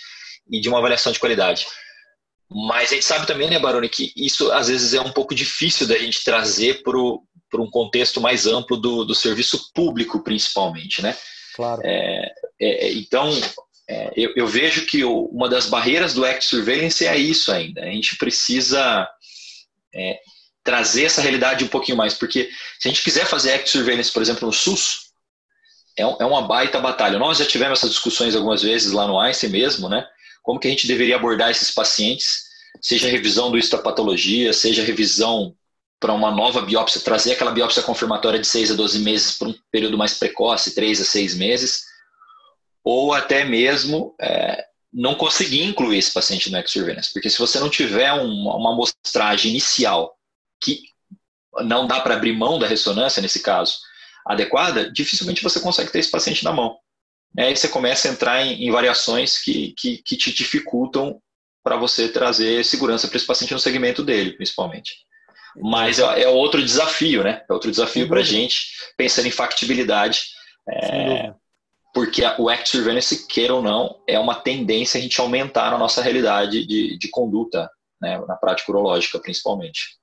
e de uma avaliação de qualidade. Mas a gente sabe também, né, Baroni, que isso às vezes é um pouco difícil da gente trazer para um contexto mais amplo do, do serviço público, principalmente, né? Claro. É, é, então, é, eu, eu, vejo que o, uma das barreiras do Act Surveillance é isso ainda. A gente precisa é, trazer essa realidade um pouquinho mais, porque se a gente quiser fazer Act Surveillance, por exemplo, no SUS, é, é uma baita batalha. Nós já tivemos essas discussões algumas vezes lá no Einstein mesmo, né? Como que a gente deveria abordar esses pacientes, seja revisão do histopatologia, seja revisão para uma nova biópsia, trazer aquela biópsia confirmatória de 6 a 12 meses para um período mais precoce, 3 a 6 meses, ou até mesmo é, não conseguir incluir esse paciente no X-Surveillance. Porque se você não tiver uma, uma amostragem inicial que não dá para abrir mão da ressonância, nesse caso, adequada, dificilmente você consegue ter esse paciente na mão. É, aí você começa a entrar em, em variações que, que, que te dificultam para você trazer segurança para esse paciente no segmento dele, principalmente. Mas é, é outro desafio, né? É outro desafio para a gente, pensando em factibilidade. É, porque o Act Surveillance, queira ou não, é uma tendência a gente aumentar a nossa realidade de, de conduta, né, na prática urológica, principalmente.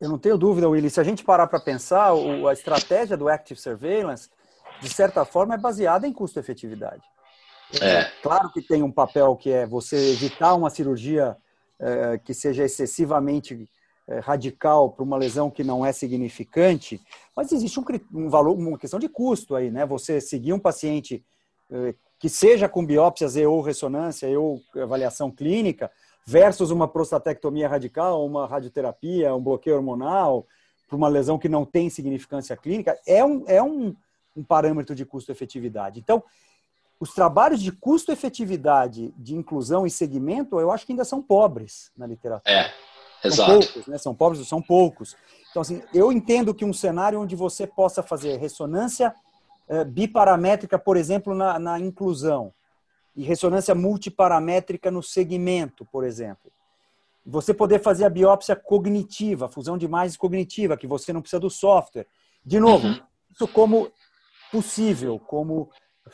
Eu não tenho dúvida, Willy. Se a gente parar para pensar, a estratégia do Active Surveillance, de certa forma, é baseada em custo-efetividade. É. Claro que tem um papel que é você evitar uma cirurgia é, que seja excessivamente é, radical para uma lesão que não é significante, mas existe um, um, valor, uma questão de custo aí, né? Você seguir um paciente é, que seja com biópsias e ou ressonância e ou avaliação clínica versus uma prostatectomia radical, uma radioterapia, um bloqueio hormonal para uma lesão que não tem significância clínica, é um, é um, um parâmetro de custo-efetividade. Então, os trabalhos de custo-efetividade de inclusão e segmento, eu acho que ainda são pobres na literatura. É. Exato. São poucos, né? São pobres, são poucos. Então, assim, eu entendo que um cenário onde você possa fazer ressonância eh, biparamétrica, por exemplo, na, na inclusão, e ressonância multiparamétrica no segmento, por exemplo. Você poder fazer a biópsia cognitiva, a fusão de imagens cognitiva, que você não precisa do software. De novo, uhum. isso como possível, como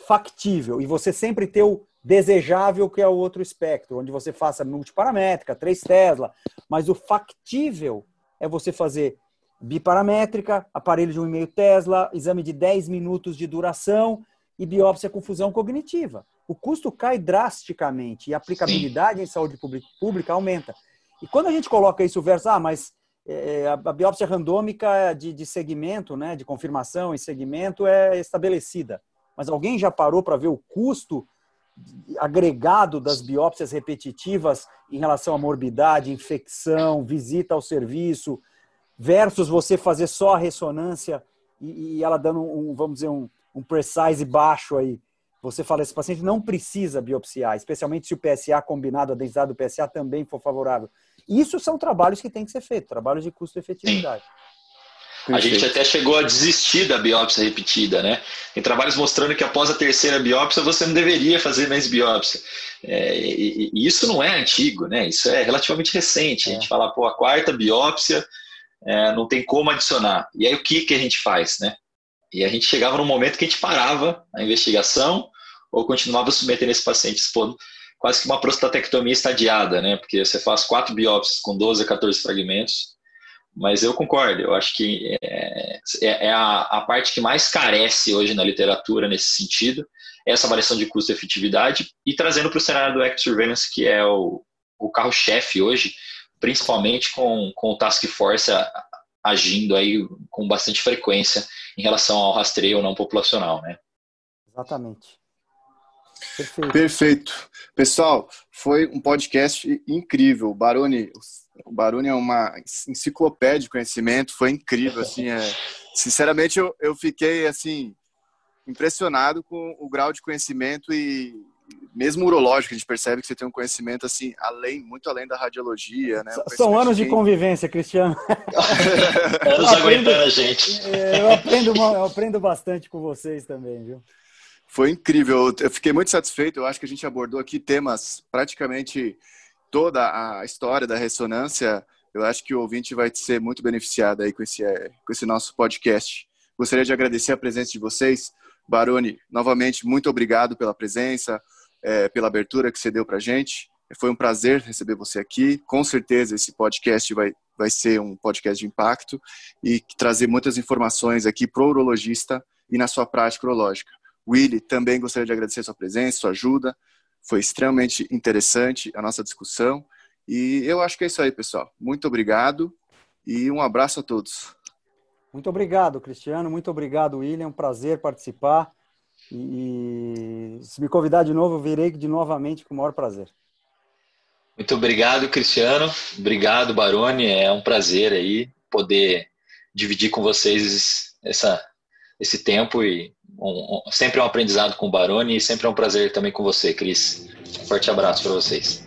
factível, e você sempre ter o desejável, que é o outro espectro, onde você faça multiparamétrica, 3 Tesla, mas o factível é você fazer biparamétrica, aparelho de 1,5 Tesla, exame de 10 minutos de duração e biópsia com fusão cognitiva. o custo cai drasticamente e a aplicabilidade Sim. em saúde pública aumenta. E quando a gente coloca isso versus, ah, mas é, a, a biópsia randômica de, de segmento, né, de confirmação e segmento é estabelecida. Mas alguém já parou para ver o custo agregado das biópsias repetitivas em relação à morbidade, infecção, visita ao serviço, versus você fazer só a ressonância e, e ela dando um, vamos dizer, um, um precise baixo aí. Você fala, esse paciente não precisa biopsiar, especialmente se o PSA combinado, a densidade do PSA também for favorável. Isso são trabalhos que têm que ser feitos, trabalhos de custo-efetividade. A gente até chegou a desistir da biópsia repetida, né? Tem trabalhos mostrando que após a terceira biópsia você não deveria fazer mais biópsia. É, e, e, isso não é antigo, né? Isso é relativamente recente. A gente é. fala, pô, a quarta biópsia é, não tem como adicionar. E aí o que, que a gente faz, né? E a gente chegava num momento que a gente parava a investigação ou continuava submetendo esse paciente expondo quase que uma prostatectomia estadiada, né? Porque você faz quatro biópsias com 12 a 14 fragmentos. Mas eu concordo, eu acho que é, é, é a, a, parte que mais carece hoje na literatura nesse sentido, essa avaliação de custo-efetividade e trazendo para o cenário do Act Surveillance, que é o, o carro-chefe hoje, principalmente com, com o Task Force agindo aí com bastante frequência em relação ao rastreio não populacional, né? Exatamente. Perfeito. Perfeito. Pessoal, foi um podcast incrível. Baroni, o Baroni é uma enciclopédia de conhecimento, foi incrível, assim, é... sinceramente eu, eu fiquei, assim, impressionado com o grau de conhecimento e mesmo urológico, a gente percebe que você tem um conhecimento assim, além, muito além da radiologia, né? Um São anos de convivência, Cristiano. anos aguentando a gente. Eu aprendo, eu aprendo bastante com vocês também, viu? Foi incrível. Eu fiquei muito satisfeito. Eu acho que a gente abordou aqui temas praticamente toda a história da ressonância. Eu acho que o ouvinte vai ser muito beneficiado aí com esse, é, com esse nosso podcast. Gostaria de agradecer a presença de vocês. Baroni, novamente, muito obrigado pela presença, é, pela abertura que você deu para a gente. Foi um prazer receber você aqui. Com certeza esse podcast vai, vai ser um podcast de impacto e trazer muitas informações aqui para o urologista e na sua prática urológica. Willy, também gostaria de agradecer a sua presença, sua ajuda. Foi extremamente interessante a nossa discussão. E eu acho que é isso aí, pessoal. Muito obrigado e um abraço a todos. Muito obrigado, Cristiano. Muito obrigado, William. Prazer participar. E se me convidar de novo, eu virei de novamente com o maior prazer. Muito obrigado, Cristiano. Obrigado, Baroni. É um prazer aí poder dividir com vocês essa, esse tempo e um, sempre um aprendizado com o Baroni e sempre é um prazer também com você, Cris. Forte abraço para vocês.